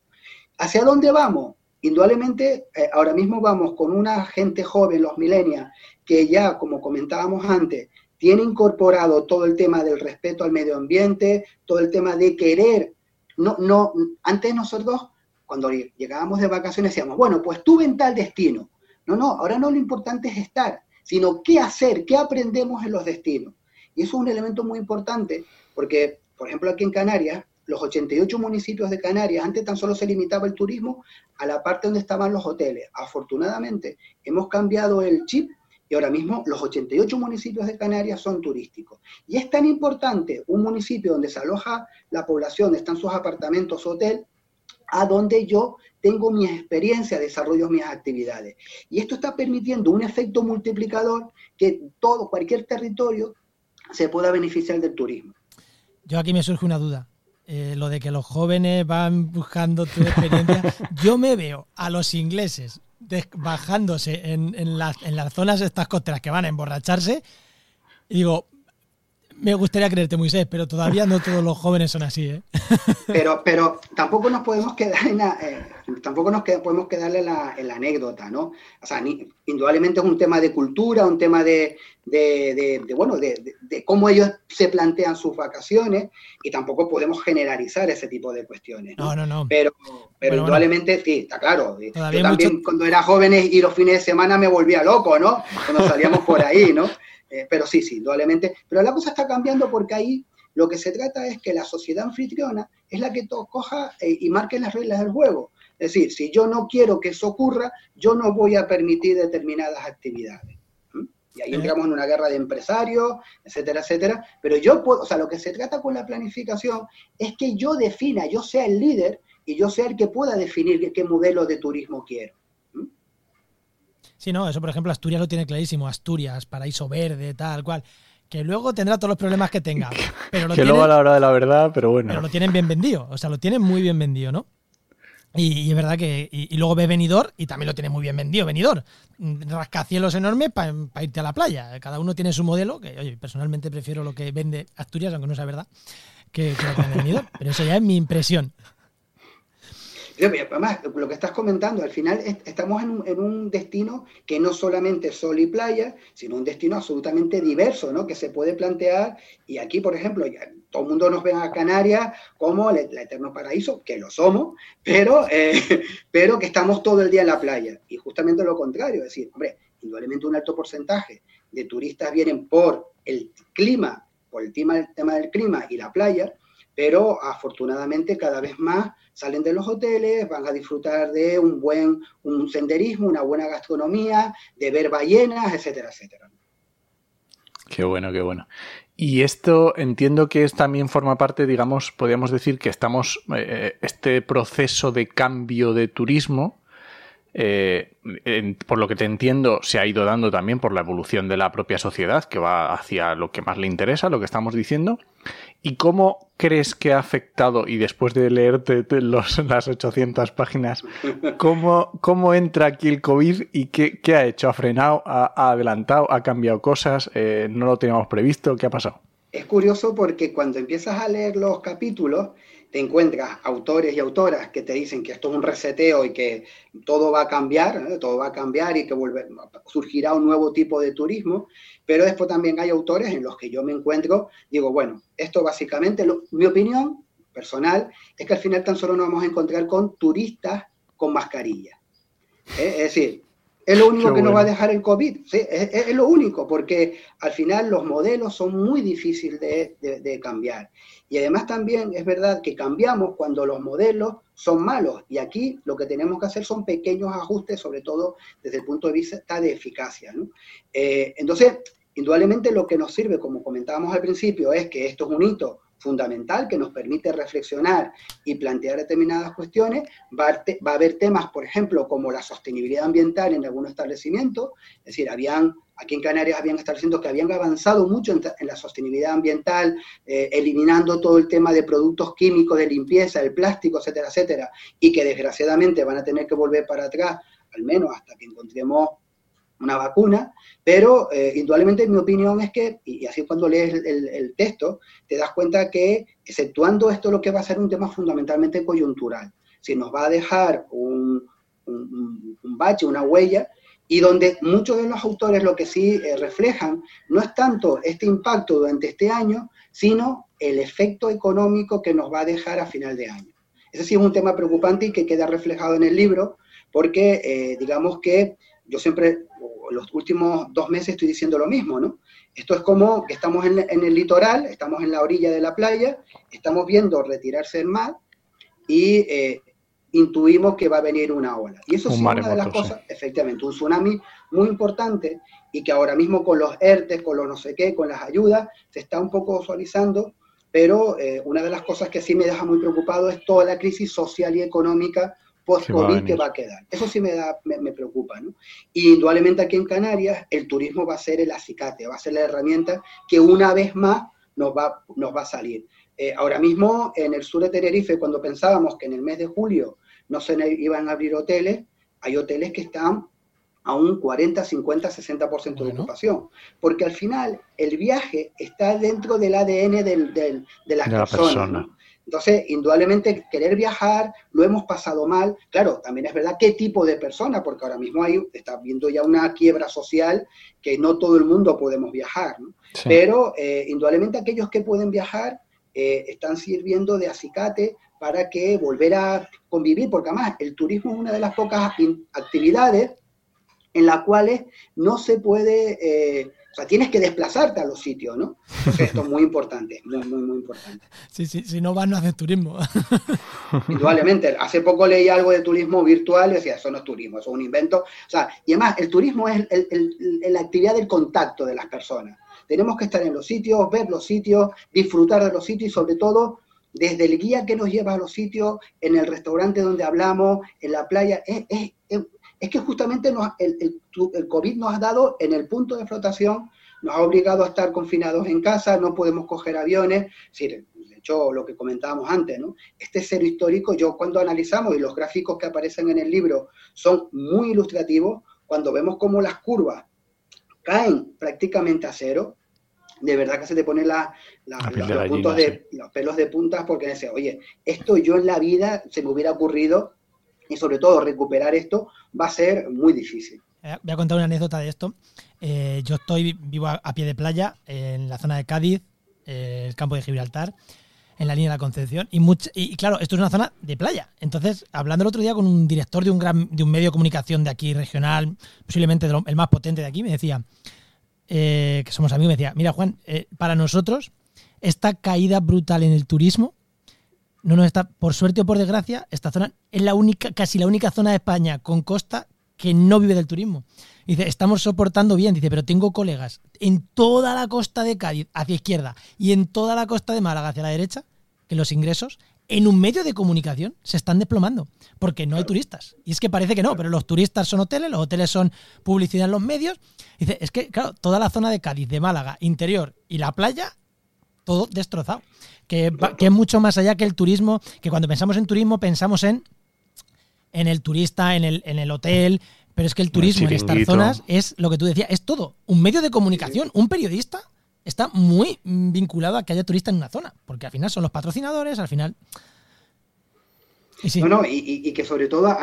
¿Hacia dónde vamos? Indudablemente, eh, ahora mismo vamos con una gente joven, los millennials, que ya, como comentábamos antes, tiene incorporado todo el tema del respeto al medio ambiente, todo el tema de querer. No, no, antes nosotros, cuando llegábamos de vacaciones, decíamos, bueno, pues tuve tal destino. No, no, ahora no lo importante es estar, sino qué hacer, qué aprendemos en los destinos. Y eso es un elemento muy importante, porque, por ejemplo, aquí en Canarias, los 88 municipios de Canarias, antes tan solo se limitaba el turismo a la parte donde estaban los hoteles. Afortunadamente, hemos cambiado el chip y ahora mismo los 88 municipios de Canarias son turísticos. Y es tan importante un municipio donde se aloja la población, están sus apartamentos, hotel, a donde yo tengo mi experiencia, desarrollo mis actividades. Y esto está permitiendo un efecto multiplicador que todo, cualquier territorio se pueda beneficiar del turismo. Yo aquí me surge una duda. Eh, lo de que los jóvenes van buscando tu experiencia. Yo me veo a los ingleses bajándose en, en, las, en las zonas estas costeras que van a emborracharse y digo, me gustaría creerte, Moisés, pero todavía no todos los jóvenes son así, ¿eh? Pero, pero tampoco nos podemos quedar en la, eh, tampoco nos podemos quedar en la, anécdota, ¿no? O sea, indudablemente es un tema de cultura, un tema de, bueno, de, cómo ellos se plantean sus vacaciones y tampoco podemos generalizar ese tipo de cuestiones. No, no, no. Pero, pero indudablemente sí, está claro. Yo también cuando era joven y los fines de semana me volvía loco, ¿no? Cuando salíamos por ahí, ¿no? Eh, pero sí, sí, indudablemente. Pero la cosa está cambiando porque ahí lo que se trata es que la sociedad anfitriona es la que coja eh, y marque las reglas del juego. Es decir, si yo no quiero que eso ocurra, yo no voy a permitir determinadas actividades. Y ahí entramos en una guerra de empresarios, etcétera, etcétera. Pero yo puedo, o sea, lo que se trata con la planificación es que yo defina, yo sea el líder y yo sea el que pueda definir qué modelo de turismo quiero. Sí, no, eso por ejemplo Asturias lo tiene clarísimo, Asturias, paraíso verde, tal cual. que luego tendrá todos los problemas que tenga. Pero lo que luego a la hora de la verdad, pero bueno. Pero lo tienen bien vendido, o sea, lo tienen muy bien vendido, ¿no? Y, es verdad que. Y, luego ve venidor y también lo tiene muy bien vendido, venidor. Rascacielos enormes para irte a la playa. Cada uno tiene su modelo, que oye, personalmente prefiero lo que vende Asturias, aunque no sea verdad, que, que lo que vende venidor. Pero eso ya es mi impresión. Además, lo que estás comentando, al final estamos en un, destino que no solamente es sol y playa, sino un destino absolutamente diverso, ¿no? Que se puede plantear, y aquí, por ejemplo, todo el mundo nos ve a Canarias como el, eterno paraíso, que lo somos, pero, eh, pero que estamos todo el día en la playa. Y justamente lo contrario, es decir, hombre, indudablemente un alto porcentaje de turistas vienen por el clima, por el tema, el tema del clima y la playa, pero afortunadamente cada vez más salen de los hoteles, van a disfrutar de un buen un senderismo, una buena gastronomía, de ver ballenas, etcétera, etcétera. Qué bueno, qué bueno. Y esto entiendo que es, también forma parte, digamos, podríamos decir que estamos, eh, este proceso de cambio de turismo, eh, por lo que te entiendo, se ha ido dando también por la evolución de la propia sociedad, que va hacia lo que más le interesa, lo que estamos diciendo. ¿Y cómo crees que ha afectado, y después de leerte los, las 800 páginas, cómo, cómo entra aquí el COVID y qué, qué ha hecho? ¿Ha frenado? Ha, adelantado? ¿Ha cambiado cosas? Eh, ¿No lo teníamos previsto? ¿Qué ha pasado? Es curioso porque cuando empiezas a leer los capítulos, te encuentras autores y autoras que te dicen que esto es un reseteo y que todo va a cambiar, todo va a cambiar y que surgirá un nuevo tipo de turismo, pero después también hay autores en los que yo me encuentro, digo, bueno, esto básicamente, mi opinión personal es que al final tan solo nos vamos a encontrar con turistas con mascarilla. ¿eh? Es decir, es lo único que nos va a dejar el COVID, es, lo único, porque al final los modelos son muy difíciles de, cambiar. Y además también es verdad que cambiamos cuando los modelos son malos. Y aquí lo que tenemos que hacer son pequeños ajustes, sobre todo desde el punto de vista de eficacia. Eh, entonces, indudableamente lo que nos sirve, como comentábamos al principio, es que esto es un hito fundamental que nos permite reflexionar y plantear determinadas cuestiones. Va a, haber temas, por ejemplo, como la sostenibilidad ambiental en algunos establecimientos, es decir, habían, aquí en Canarias habían establecimientos que habían avanzado mucho en, la sostenibilidad ambiental, eh, eliminando todo el tema de productos químicos, de limpieza, el plástico, etcétera, etcétera, y que desgraciadamente van a tener que volver para atrás, al menos hasta que encontremos una vacuna, pero eh, indudablemente mi opinión es que, y así cuando lees el, texto, te das cuenta que, exceptuando esto, lo que va a ser un tema fundamentalmente coyuntural, si nos va a dejar un, bache, una huella, y donde muchos de los autores lo que sí eh, reflejan no es tanto este impacto durante este año, sino el efecto económico que nos va a dejar a final de año. Ese sí es un tema preocupante y que queda reflejado en el libro, porque eh, digamos que yo siempre los últimos dos meses estoy diciendo lo mismo, ¿no? Esto es como que estamos en, el litoral, estamos en la orilla de la playa, estamos viendo retirarse el mar y eh, intuimos que va a venir una ola. Y eso es una de las cosas, efectivamente, un tsunami muy importante y que ahora mismo con los ERTES, con los no sé qué, con las ayudas, se está un poco visualizando, pero eh, una de las cosas que sí me deja muy preocupado es toda la crisis social y económica post-COVID que va a quedar. Eso sí me, da, me, preocupa, ¿no? Y indudablemente aquí en Canarias el turismo va a ser el acicate, va a ser la herramienta que una vez más nos va, nos va a salir. Eh, ahora mismo en el sur de Tenerife, cuando pensábamos que en el mes de julio no se iban a abrir hoteles, hay hoteles que están a un 40, 50, 60% de ocupación. Porque al final el viaje está dentro del ADN del, de las personas. Entonces, indudablemente, querer viajar, lo hemos pasado mal. Claro, también es verdad qué tipo de persona, porque ahora mismo hay, está viendo ya una quiebra social que no todo el mundo podemos viajar. Pero, eh, indudablemente, aquellos que pueden viajar eh, están sirviendo de acicate para que volver a convivir, porque además el turismo es una de las pocas actividades en las cuales no se puede eh, o sea, tienes que desplazarte a los sitios, ¿no? Entonces esto es muy importante, muy, muy, muy importante. Sí, sí, si no vas no haces turismo. Indudablemente. Hace poco leí algo de turismo virtual y decía, eso no es turismo, eso es un invento. O sea, y además, el turismo es la actividad del contacto de las personas. Tenemos que estar en los sitios, ver los sitios, disfrutar de los sitios y sobre todo desde el guía que nos lleva a los sitios, en el restaurante donde hablamos, en la playa, es, es, es que justamente el, el, COVID nos ha dado en el punto de flotación nos ha obligado a estar confinados en casa, no podemos coger aviones. de hecho, lo que comentábamos antes, ¿no? Este cero histórico, yo cuando analizamos, y los gráficos que aparecen en el libro son muy ilustrativos, cuando vemos cómo las curvas caen prácticamente a cero, de verdad que se te ponen la, los, puntos de, los pelos de puntas porque dice, oye, esto yo en la vida se me hubiera ocurrido y sobre todo recuperar esto va a ser muy difícil. Eh, voy a contar una anécdota de esto. Eh, yo estoy vivo a, pie de playa en la zona de Cádiz, eh, el campo de Gibraltar, en la línea de la Concepción. Y, y, claro, esto es una zona de playa. Entonces, hablando el otro día con un director de un, gran, de un medio de comunicación de aquí regional, posiblemente el más potente de aquí, me decía, que somos amigos, me decía, mira Juan, para nosotros esta caída brutal en el turismo no nos está, por suerte o por desgracia, esta zona es la única, casi la única zona de España con costa que no vive del turismo. Dice, estamos soportando bien, dice, pero tengo colegas en toda la costa de Cádiz hacia izquierda y en toda la costa de Málaga hacia la derecha, que los ingresos en un medio de comunicación se están desplomando, porque no hay turistas. Y es que parece que no, pero los turistas son hoteles, los hoteles son publicidad en los medios. Dice, es que, claro, toda la zona de Cádiz, de Málaga, interior y la playa, todo destrozado que, es mucho más allá que el turismo, que cuando pensamos en turismo pensamos en, en el turista, en el, en el hotel, pero es que el turismo en estas zonas es lo que tú decías, es todo. Un medio de comunicación, un periodista está muy vinculado a que haya turistas en una zona, porque al final son los patrocinadores, al final no, y, que sobre todo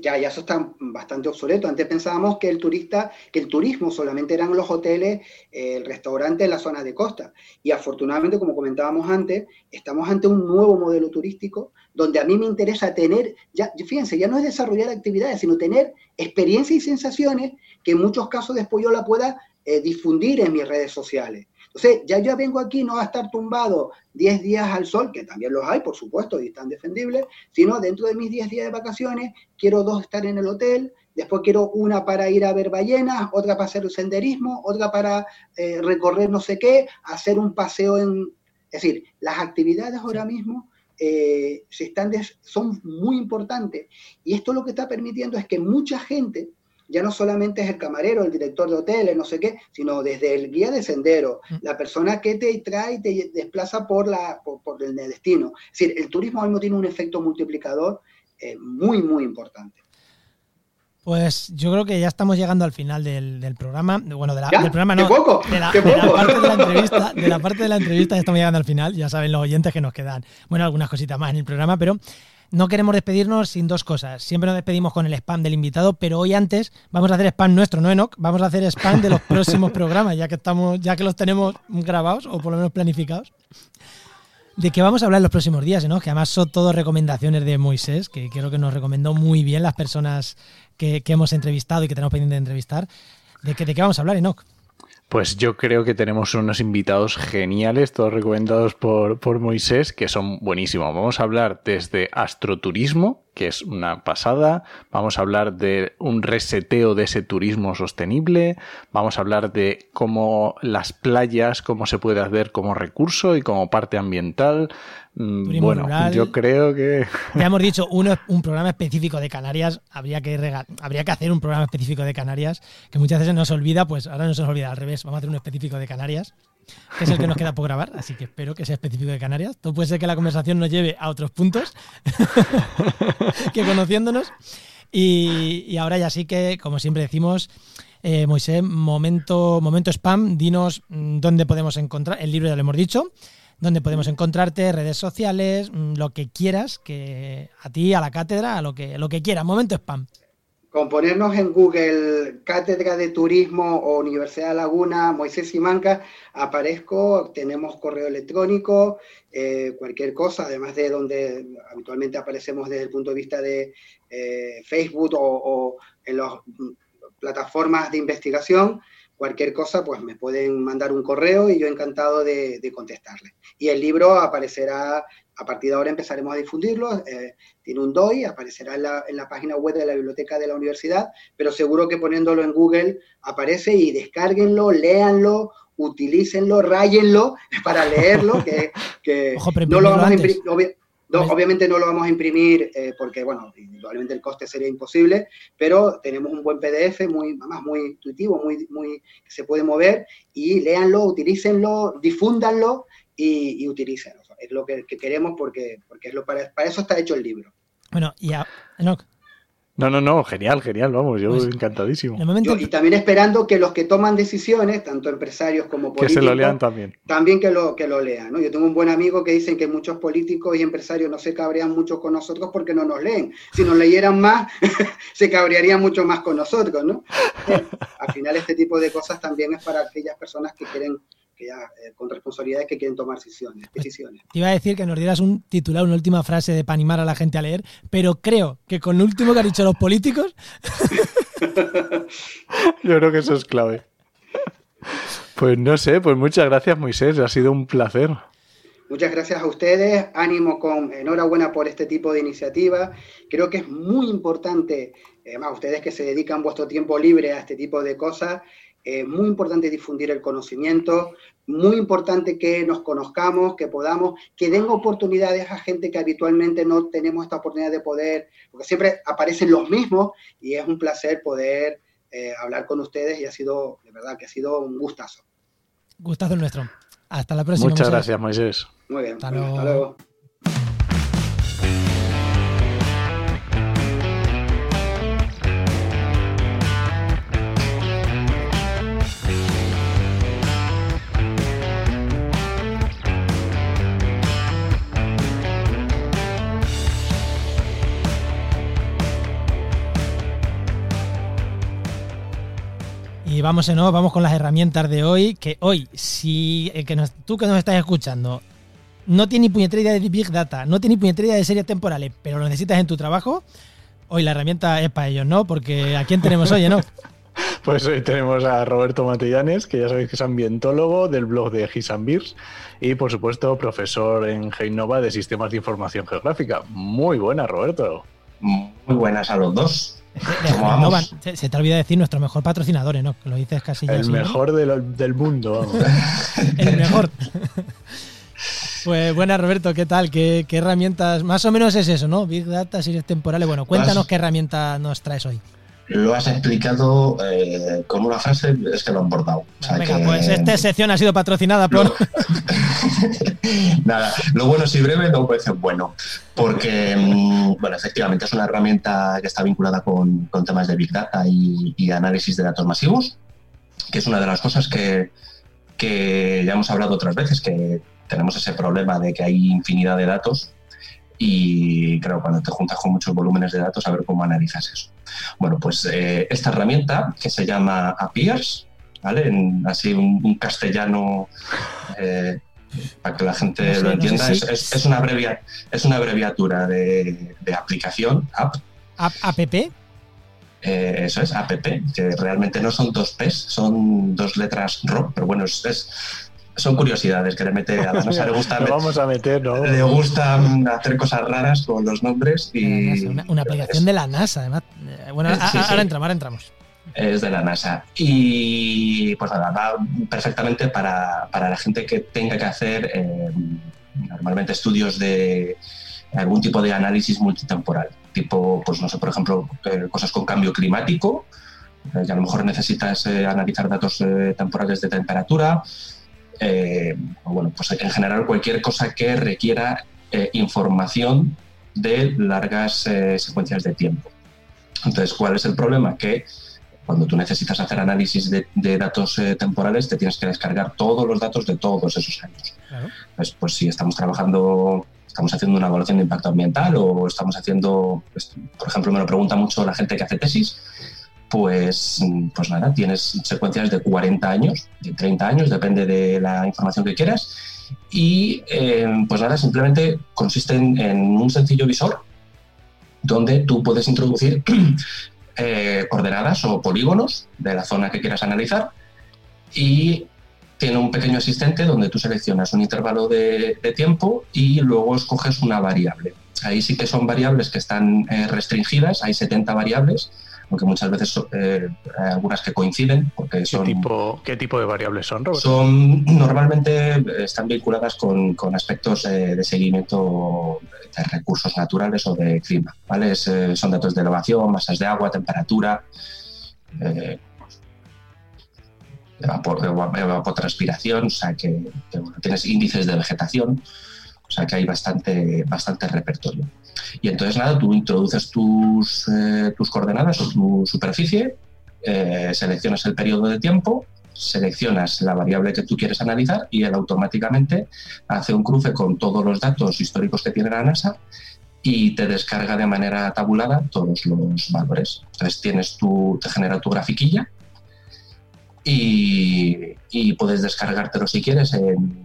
ya, ya eso está bastante obsoleto. Antes pensábamos que el turista, que el turismo solamente eran los hoteles, el restaurante en la zona de costa. Y afortunadamente, como comentábamos antes, estamos ante un nuevo modelo turístico donde a mí me interesa tener, ya, fíjense, ya no es desarrollar actividades, sino tener experiencias y sensaciones que en muchos casos después yo la pueda eh, difundir en mis redes sociales. Entonces, ya yo vengo aquí no a estar tumbado 10 días al sol, que también los hay, por supuesto, y están defendibles, sino dentro de mis 10 días de vacaciones, quiero dos estar en el hotel, después quiero una para ir a ver ballenas, otra para hacer senderismo, otra para eh, recorrer no sé qué, hacer un paseo en... Es decir, las actividades ahora mismo eh, se están son muy importantes y esto lo que está permitiendo es que mucha gente ya no solamente es el camarero, el director de hoteles, no sé qué, sino desde el guía de sendero, mm. la persona que te trae y te desplaza por, la, por, el destino. Es decir, el turismo mismo tiene un efecto multiplicador eh, muy, muy importante. Pues yo creo que ya estamos llegando al final del, programa. Bueno, de la, del programa no. Poco? De, la, parte de la entrevista. De la parte de la entrevista ya estamos llegando al final. Ya saben los oyentes que nos quedan. Bueno, algunas cositas más en el programa, pero no queremos despedirnos sin dos cosas. Siempre nos despedimos con el spam del invitado, pero hoy antes vamos a hacer spam nuestro, ¿no, Enoch? Vamos a hacer spam de los próximos programas, ya que estamos, ya que los tenemos grabados o por lo menos planificados. ¿De qué vamos a hablar en los próximos días, Enoch? Que además son todas recomendaciones de Moisés, que creo que nos recomendó muy bien las personas que, hemos entrevistado y que tenemos pendiente de entrevistar. ¿De qué, de qué vamos a hablar, Enoch? Pues yo creo que tenemos unos invitados geniales, todos recomendados por, por Moisés, que son buenísimos. Vamos a hablar desde astroturismo, que es una pasada. Vamos a hablar de un reseteo de ese turismo sostenible. Vamos a hablar de cómo las playas, cómo se puede hacer como recurso y como parte ambiental. Mm, bueno, yo creo que. Ya hemos dicho, uno, un programa específico de Canarias. Habría que, habría que hacer un programa específico de Canarias, que muchas veces nos olvida, pues ahora no se nos olvida al revés. Vamos a hacer uno específico de Canarias, que es el que nos queda por grabar. Así que espero que sea específico de Canarias. Todo puede ser que la conversación nos lleve a otros puntos que conociéndonos. Y, ahora ya sí que, como siempre decimos, eh, Moisés, momento, momento spam, dinos mm, dónde podemos encontrar. El libro ya lo hemos dicho donde podemos encontrarte, redes sociales, mm, lo que quieras, que a ti, a la cátedra, a lo que, lo que quieras. Momento spam. Con ponernos en Google Cátedra de Turismo o Universidad de Laguna, Moisés Simanca, aparezco, tenemos correo electrónico, eh, cualquier cosa, además de donde habitualmente aparecemos desde el punto de vista de eh, Facebook o, o en las mm, plataformas de investigación, cualquier cosa, pues me pueden mandar un correo y yo encantado de, contestarle. Y el libro aparecerá, a partir de ahora empezaremos a difundirlo, eh, tiene un DOI, aparecerá en la, página web de la biblioteca de la universidad, pero seguro que poniéndolo en Google aparece y descárguenlo, léanlo, utilícenlo, rayenlo para leerlo, que, no lo vamos a imprimir pues obviamente no lo vamos a imprimir eh, porque, bueno, indudablemente el coste sería imposible, pero tenemos un buen PDF muy, más muy intuitivo, muy, muy, que se puede mover y léanlo, utilícenlo, difúndanlo y, y utilícenlo. Es lo que, queremos porque, porque es lo, para, para, eso está hecho el libro. Bueno, y a, no, no, no, genial, genial, vamos, yo pues, encantadísimo. y también esperando que los que toman decisiones, tanto empresarios como políticos, que se lo lean también. También que lo, que lo lean, ¿no? Yo tengo un buen amigo que dicen que muchos políticos y empresarios no se cabrean mucho con nosotros porque no nos leen. Si nos leyeran más, se cabrearían mucho más con nosotros, ¿no? Al final este tipo de cosas también es para aquellas personas que quieren que ya eh, con responsabilidades que quieren tomar decisiones, pues, decisiones. Te iba a decir que nos dieras un titular, una última frase de para animar a la gente a leer, pero creo que con lo último que han dicho los políticos. Yo creo que eso es clave. Pues no sé, pues muchas gracias Moisés, ha sido un placer. Muchas gracias a ustedes, ánimo con, enhorabuena por este tipo de iniciativa. Creo que es muy importante, además ustedes que se dedican vuestro tiempo libre a este tipo de cosas, eh, muy importante difundir el conocimiento, muy importante que nos conozcamos, que podamos, que den oportunidades a gente que habitualmente no tenemos esta oportunidad de poder, porque siempre aparecen los mismos y es un placer poder eh, hablar con ustedes y ha sido, de verdad, que ha sido un gustazo. Gustazo nuestro. Hasta la próxima. Muchas gracias, Moisés. Muy bien. Hasta luego. Vamos, ¿no? vamos con las herramientas de hoy. Que hoy, si que tú que nos estás escuchando no tienes ni puñetera idea de Big Data, no tienes ni puñetera idea de series temporales, pero lo necesitas en tu trabajo, hoy la herramienta es para ellos, ¿no? Porque ¿a quién tenemos hoy, no? Pues hoy tenemos a Roberto Matellanes, que ya sabéis que es ambientólogo del blog de Beers y por supuesto profesor en Heinova de Sistemas de Información Geográfica. Muy buena, Roberto. Muy buenas a los dos. Se, te olvida decir nuestro mejor patrocinador, ¿no? lo dices casi El mejor del, mundo, vamos. El mejor. Pues buena, Roberto, ¿qué tal? ¿Qué, herramientas? Más o menos es eso, ¿no? Big Data, series temporales. Bueno, cuéntanos qué herramienta nos traes hoy. Lo has explicado eh, con una frase, es que lo han bordado. Venga, pues esta sección ha sido patrocinada por. Nada, lo bueno si breve, no puede ser bueno. Porque, mm, bueno, efectivamente es una herramienta que está vinculada con, temas de Big Data y, análisis de datos masivos, que es una de las cosas que, que ya hemos hablado otras veces, que tenemos ese problema de que hay infinidad de datos y claro, cuando te juntas con muchos volúmenes de datos, a ver cómo analizas eso. Bueno, pues eh, esta herramienta que se llama Appears, ¿vale? En, así un, castellano eh, para que la gente lo entienda, es, una es una abreviatura de, aplicación, app. ¿App? Eh, eso es, app, que realmente no son dos P's, son dos letras RO, pero bueno, es, son curiosidades que le mete a la NASA. Le gusta, vamos a meter, ¿no? Le gusta hacer cosas raras con los nombres y... Una, aplicación de la NASA, además. Eh, bueno, ahora entramos, ahora entramos. Es de la NASA. Y pues nada, va perfectamente para, la gente que tenga que hacer eh, normalmente estudios de algún tipo de análisis multitemporal. Tipo, pues no sé, por ejemplo, eh, cosas con cambio climático, que a lo mejor necesitas analizar datos temporales de temperatura, eh, bueno, pues en general cualquier cosa que requiera eh, información de largas eh, secuencias de tiempo. Entonces, ¿cuál es el problema? Que cuando tú necesitas hacer análisis de, datos temporales, te tienes que descargar todos los datos de todos esos años. pues si estamos trabajando, estamos haciendo una evaluación de impacto ambiental o estamos haciendo, pues, por ejemplo, me lo pregunta mucho la gente que hace tesis, pues, pues nada, tienes secuencias de 40 años, de 30 años, depende de la información que quieras. Y eh, pues nada, simplemente consiste en, un sencillo visor donde tú puedes introducir eh, coordenadas o polígonos de la zona que quieras analizar y tiene un pequeño asistente donde tú seleccionas un intervalo de, tiempo y luego escoges una variable. Ahí sí que son variables que están eh, restringidas, hay 70 variables aunque muchas veces eh, hay algunas que coinciden. Porque son, ¿Qué, tipo, ¿Qué tipo de variables son, Roberto? Son, normalmente están vinculadas con, con aspectos de seguimiento de recursos naturales o de clima. ¿vale? son datos de elevación, masas de agua, temperatura. Eh, evapotranspiración, o sea que, tienes índices de vegetación, o sea que hay bastante, bastante repertorio. Y entonces nada, tú introduces tus, eh, tus coordenadas o tu superficie, eh, seleccionas el periodo de tiempo, seleccionas la variable que tú quieres analizar y él automáticamente hace un cruce con todos los datos históricos que tiene la NASA y te descarga de manera tabulada todos los valores. Entonces tienes tu, te genera tu grafiquilla y, puedes descargártelo si quieres en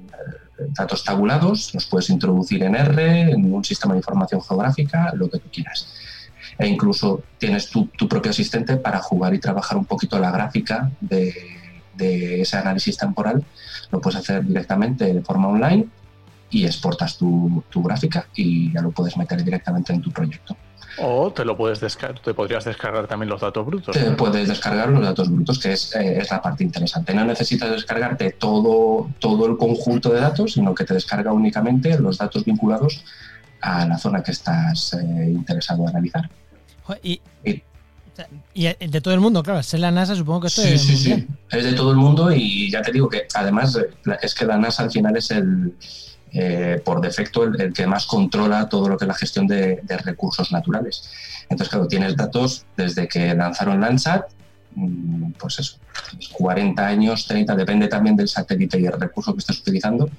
datos tabulados, los puedes introducir en R, en un sistema de información geográfica, lo que tú quieras. E incluso tienes tu, propio asistente para jugar y trabajar un poquito la gráfica de, ese análisis temporal. Lo puedes hacer directamente de forma online y exportas tu, gráfica y ya lo puedes meter directamente en tu proyecto. O te lo puedes descargar, te podrías descargar también los datos brutos. Te puedes descargar los datos brutos, que es, eh, es, la parte interesante. No necesitas descargarte todo, todo el conjunto de datos, sino que te descarga únicamente los datos vinculados a la zona que estás eh, interesado en analizar. Y, y, de todo el mundo, claro, es la NASA, supongo que esto sí, es. Sí, sí, es de todo el mundo y ya te digo que además es que la NASA al final es el eh, por defecto el, que más controla todo lo que es la gestión de, recursos naturales. Entonces, claro, tienes datos desde que lanzaron Landsat, mm, pues eso, 40 años, 30, depende también del satélite y el recurso que estés utilizando,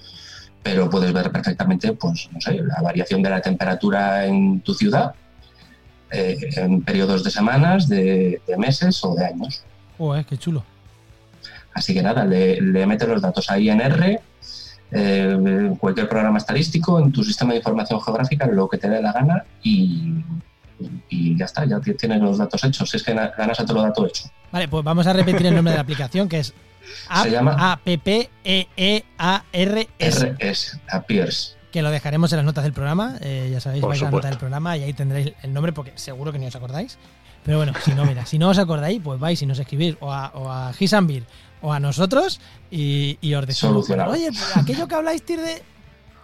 pero puedes ver perfectamente, pues, no sé, la variación de la temperatura en tu ciudad eh, en periodos de semanas, de, meses o de años. Oh, qué chulo. Así que nada, le, le metes los datos ahí en R, eh, cualquier programa estadístico, en tu sistema de información geográfica, lo que te dé la gana y, ya está, ya tienes los datos hechos. Si es que ganas a todo dato hecho. Vale, pues vamos a repetir el nombre de la aplicación que es Se llama A P P E E A R S. S Appears. Que lo dejaremos en las notas del programa. Eh, ya sabéis, vais a la nota del programa y ahí tendréis el nombre porque seguro que ni os acordáis. Pero bueno, si no, mira, si no os acordáis, pues vais y nos escribís o a, o a Hisambir o a nosotros y, os decimos, oye, pues, aquello que habláis de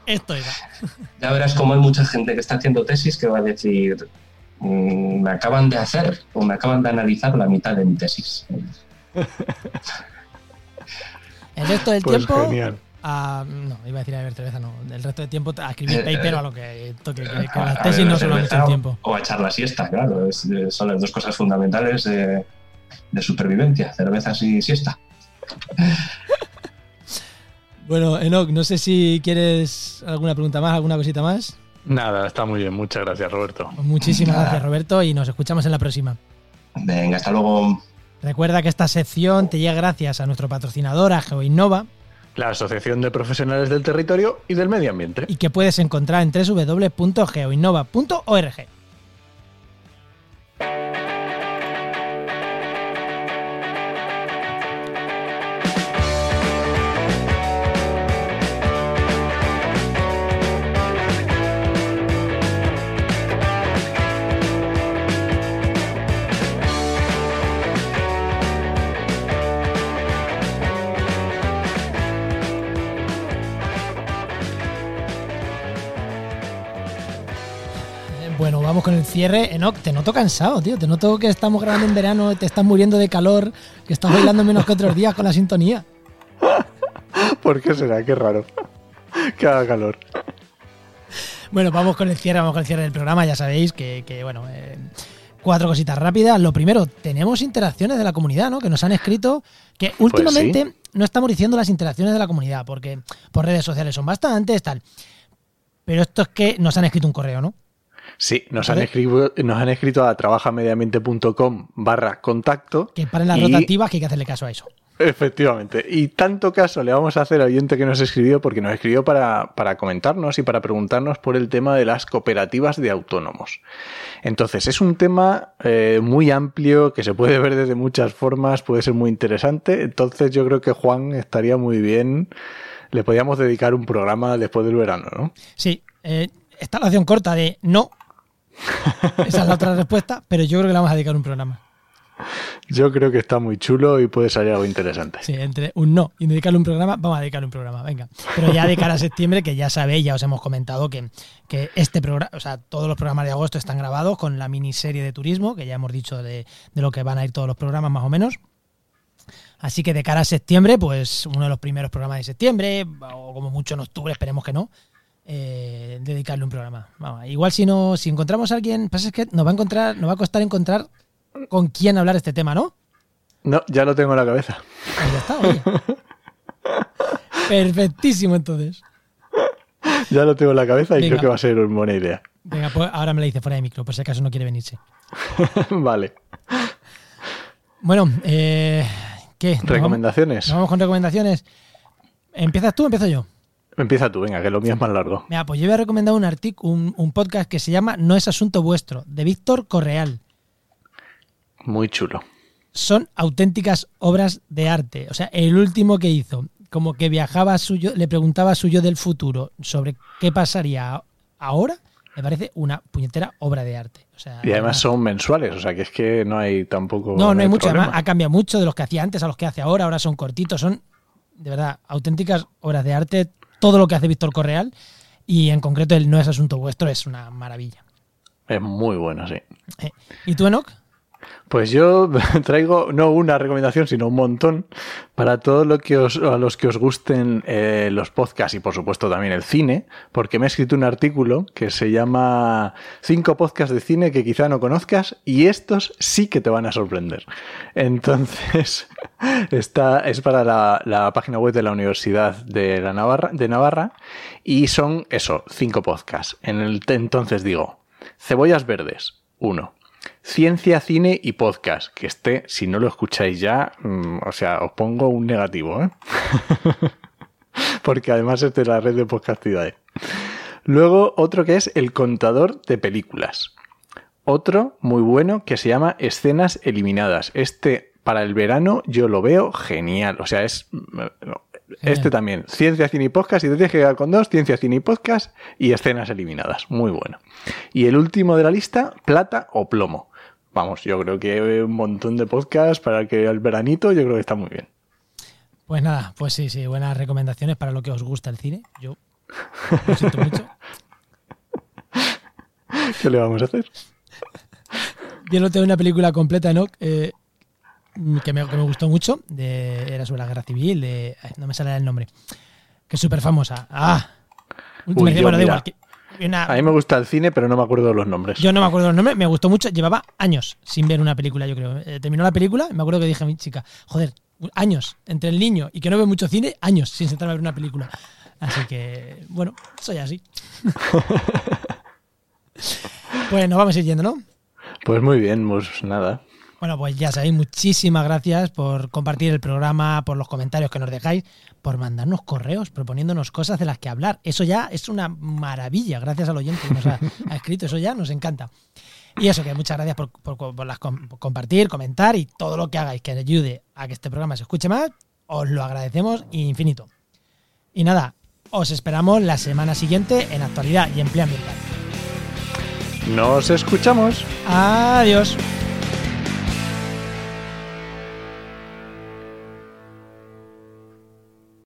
esto era. Ya verás cómo hay mucha gente que está haciendo tesis que va a decir, mm, me acaban de hacer o me acaban de analizar la mitad de mi tesis. El resto del pues tiempo... no, iba a decir a beber cerveza, no. El resto del tiempo a escribir eh, paper o a lo que toque, que, que las tesis no solo el tiempo. O a echar la siesta, claro. son las dos cosas fundamentales de, de supervivencia, cervezas y siesta. Bueno, Enoch, no sé si quieres alguna pregunta más, alguna cosita más. Nada, está muy bien. Muchas gracias, Roberto. Pues muchísimas gracias, Roberto, y nos escuchamos en la próxima. Venga, hasta luego. Recuerda que esta sección te llega gracias a nuestro patrocinador, a GeoInnova, la Asociación de Profesionales del Territorio y del Medio Ambiente. Y que puedes encontrar en www.geoinnova.org. con el cierre. Enoch, te noto cansado, tío. Te noto que estamos grabando en verano, te estás muriendo de calor, que estás bailando menos que otros días con la sintonía. ¿Por qué será? Qué raro. Que haga calor. Bueno, vamos con el cierre, vamos con el cierre del programa. Ya sabéis que, bueno, eh, cuatro cositas rápidas. Lo primero, tenemos interacciones de la comunidad, ¿no? Que nos han escrito que pues últimamente no estamos diciendo las interacciones de la comunidad, porque por redes sociales son bastantes, tal. Pero esto es que nos han escrito un correo, ¿no? Sí, nos han, escrito, nos han escrito a trabajamediambiente.com barra contacto. Que para las rotativas que hay que hacerle caso a eso. Efectivamente. Y tanto caso le vamos a hacer al oyente que nos escribió, porque nos escribió para, comentarnos y para preguntarnos por el tema de las cooperativas de autónomos. Entonces, es un tema eh, muy amplio que se puede ver desde muchas formas, puede ser muy interesante. Entonces, yo creo que Juan estaría muy bien. Le podríamos dedicar un programa después del verano, ¿no? Sí. Eh, esta relación corta de no, esa es la otra respuesta, pero yo creo que le vamos a dedicar un programa. Yo creo que está muy chulo y puede salir algo interesante. Sí, entre un no y dedicarle un programa, vamos a dedicarle un programa, venga. Pero ya de cara a septiembre, que ya sabéis, ya os hemos comentado que, que este programa, o sea, todos los programas de agosto están grabados con la miniserie de turismo, que ya hemos dicho de, de lo que van a ir todos los programas más o menos. Así que de cara a septiembre, pues uno de los primeros programas de septiembre, o como mucho en octubre, esperemos que no, eh, dedicarle un programa. Vamos, igual si no, si encontramos a alguien, pasa es que nos va a encontrar, nos va a costar encontrar con quién hablar este tema, ¿no? No, ya lo tengo en la cabeza. Pues ya está, oye. Perfectísimo, entonces. Ya lo tengo en la cabeza y Venga. creo que va a ser una buena idea. Venga, pues ahora me la dice fuera de micro, por si acaso no quiere venirse. vale. Bueno, eh, ¿qué? ¿Nos vamos- Recomendaciones. ¿Nos vamos con recomendaciones? ¿Empiezas tú o empiezo yo? Empieza tú, venga, que lo mío es más largo. Mira, pues yo voy a recomendar un, artic- un, un podcast que se llama No es asunto vuestro, de Víctor Correal. Muy chulo. Son auténticas obras de arte. O sea, el último que hizo, como que viajaba a su yo- le preguntaba a su yo del futuro sobre qué pasaría ahora, me parece una puñetera obra de arte. O sea, Y además de son mensuales, o sea que es que no hay tampoco. No, no hay mucho. problema. Además, ha cambiado mucho de los que hacía antes a los que hace ahora. Ahora son cortitos, son de verdad auténticas obras de arte. Todo lo que hace Víctor Correal y en concreto el No es asunto vuestro es una maravilla. Es muy bueno, sí. Eh, ¿Y tú, Enoch? Pues yo traigo no una recomendación, sino un montón para todos lo que a los que os gusten eh, los podcasts y por supuesto también el cine, porque me he escrito un artículo que se llama Cinco podcasts de cine que quizá no conozcas y estos sí que te van a sorprender. Entonces, está, es para la, la página web de la Universidad de, la Navarra, de Navarra y son eso, cinco podcasts. En el, entonces digo, Cebollas Verdes, uno. Ciencia, cine y podcast. Que este, si no lo escucháis ya, mm, o sea, os pongo un negativo, ¿eh? Porque además es de la red de podcastidades. Luego, otro que es El Contador de Películas. Otro muy bueno que se llama Escenas Eliminadas. Este, para el verano, yo lo veo genial. O sea, es. mm, Este también. Ciencia, cine y podcast. Y te tienes que quedar con dos: Ciencia, cine y podcast y Escenas Eliminadas. Muy bueno. Y el último de la lista, Plata o Plomo. Vamos, yo creo que un montón de podcasts para que el veranito, yo creo que está muy bien. Pues nada, pues sí, sí, buenas recomendaciones para lo que os gusta el cine. Yo lo siento mucho. ¿Qué le vamos a hacer? Yo no tengo una película completa, ¿no? Eh, que, me, que me gustó mucho. De, era sobre la guerra civil. De, no me sale el nombre. Que es súper famosa. Ah. Uy, yo, bueno, da igual. que- una- A mí me gusta el cine, pero no me acuerdo de los nombres. yo no me acuerdo los nombres, me gustó mucho. Llevaba años sin ver una película, yo creo. Eh, terminó la película y me acuerdo que dije a mi chica, joder, años entre el niño y que no ve mucho cine, años sin sentarme a ver una película. Así que, bueno, soy así. pues nos vamos a ir yendo, ¿no? Pues muy bien, pues nada. Bueno, pues ya sabéis, muchísimas gracias por compartir el programa, por los comentarios que nos dejáis, por mandarnos correos proponiéndonos cosas de las que hablar. Eso ya es una maravilla, gracias al oyente que nos ha, ha escrito, eso ya nos encanta. Y eso, que muchas gracias por, por- por las por compartir, comentar y todo lo que hagáis que ayude a que este programa se escuche más, os lo agradecemos infinito. Y nada, os esperamos la semana siguiente en actualidad y empleo ambiental. Nos escuchamos. Adiós.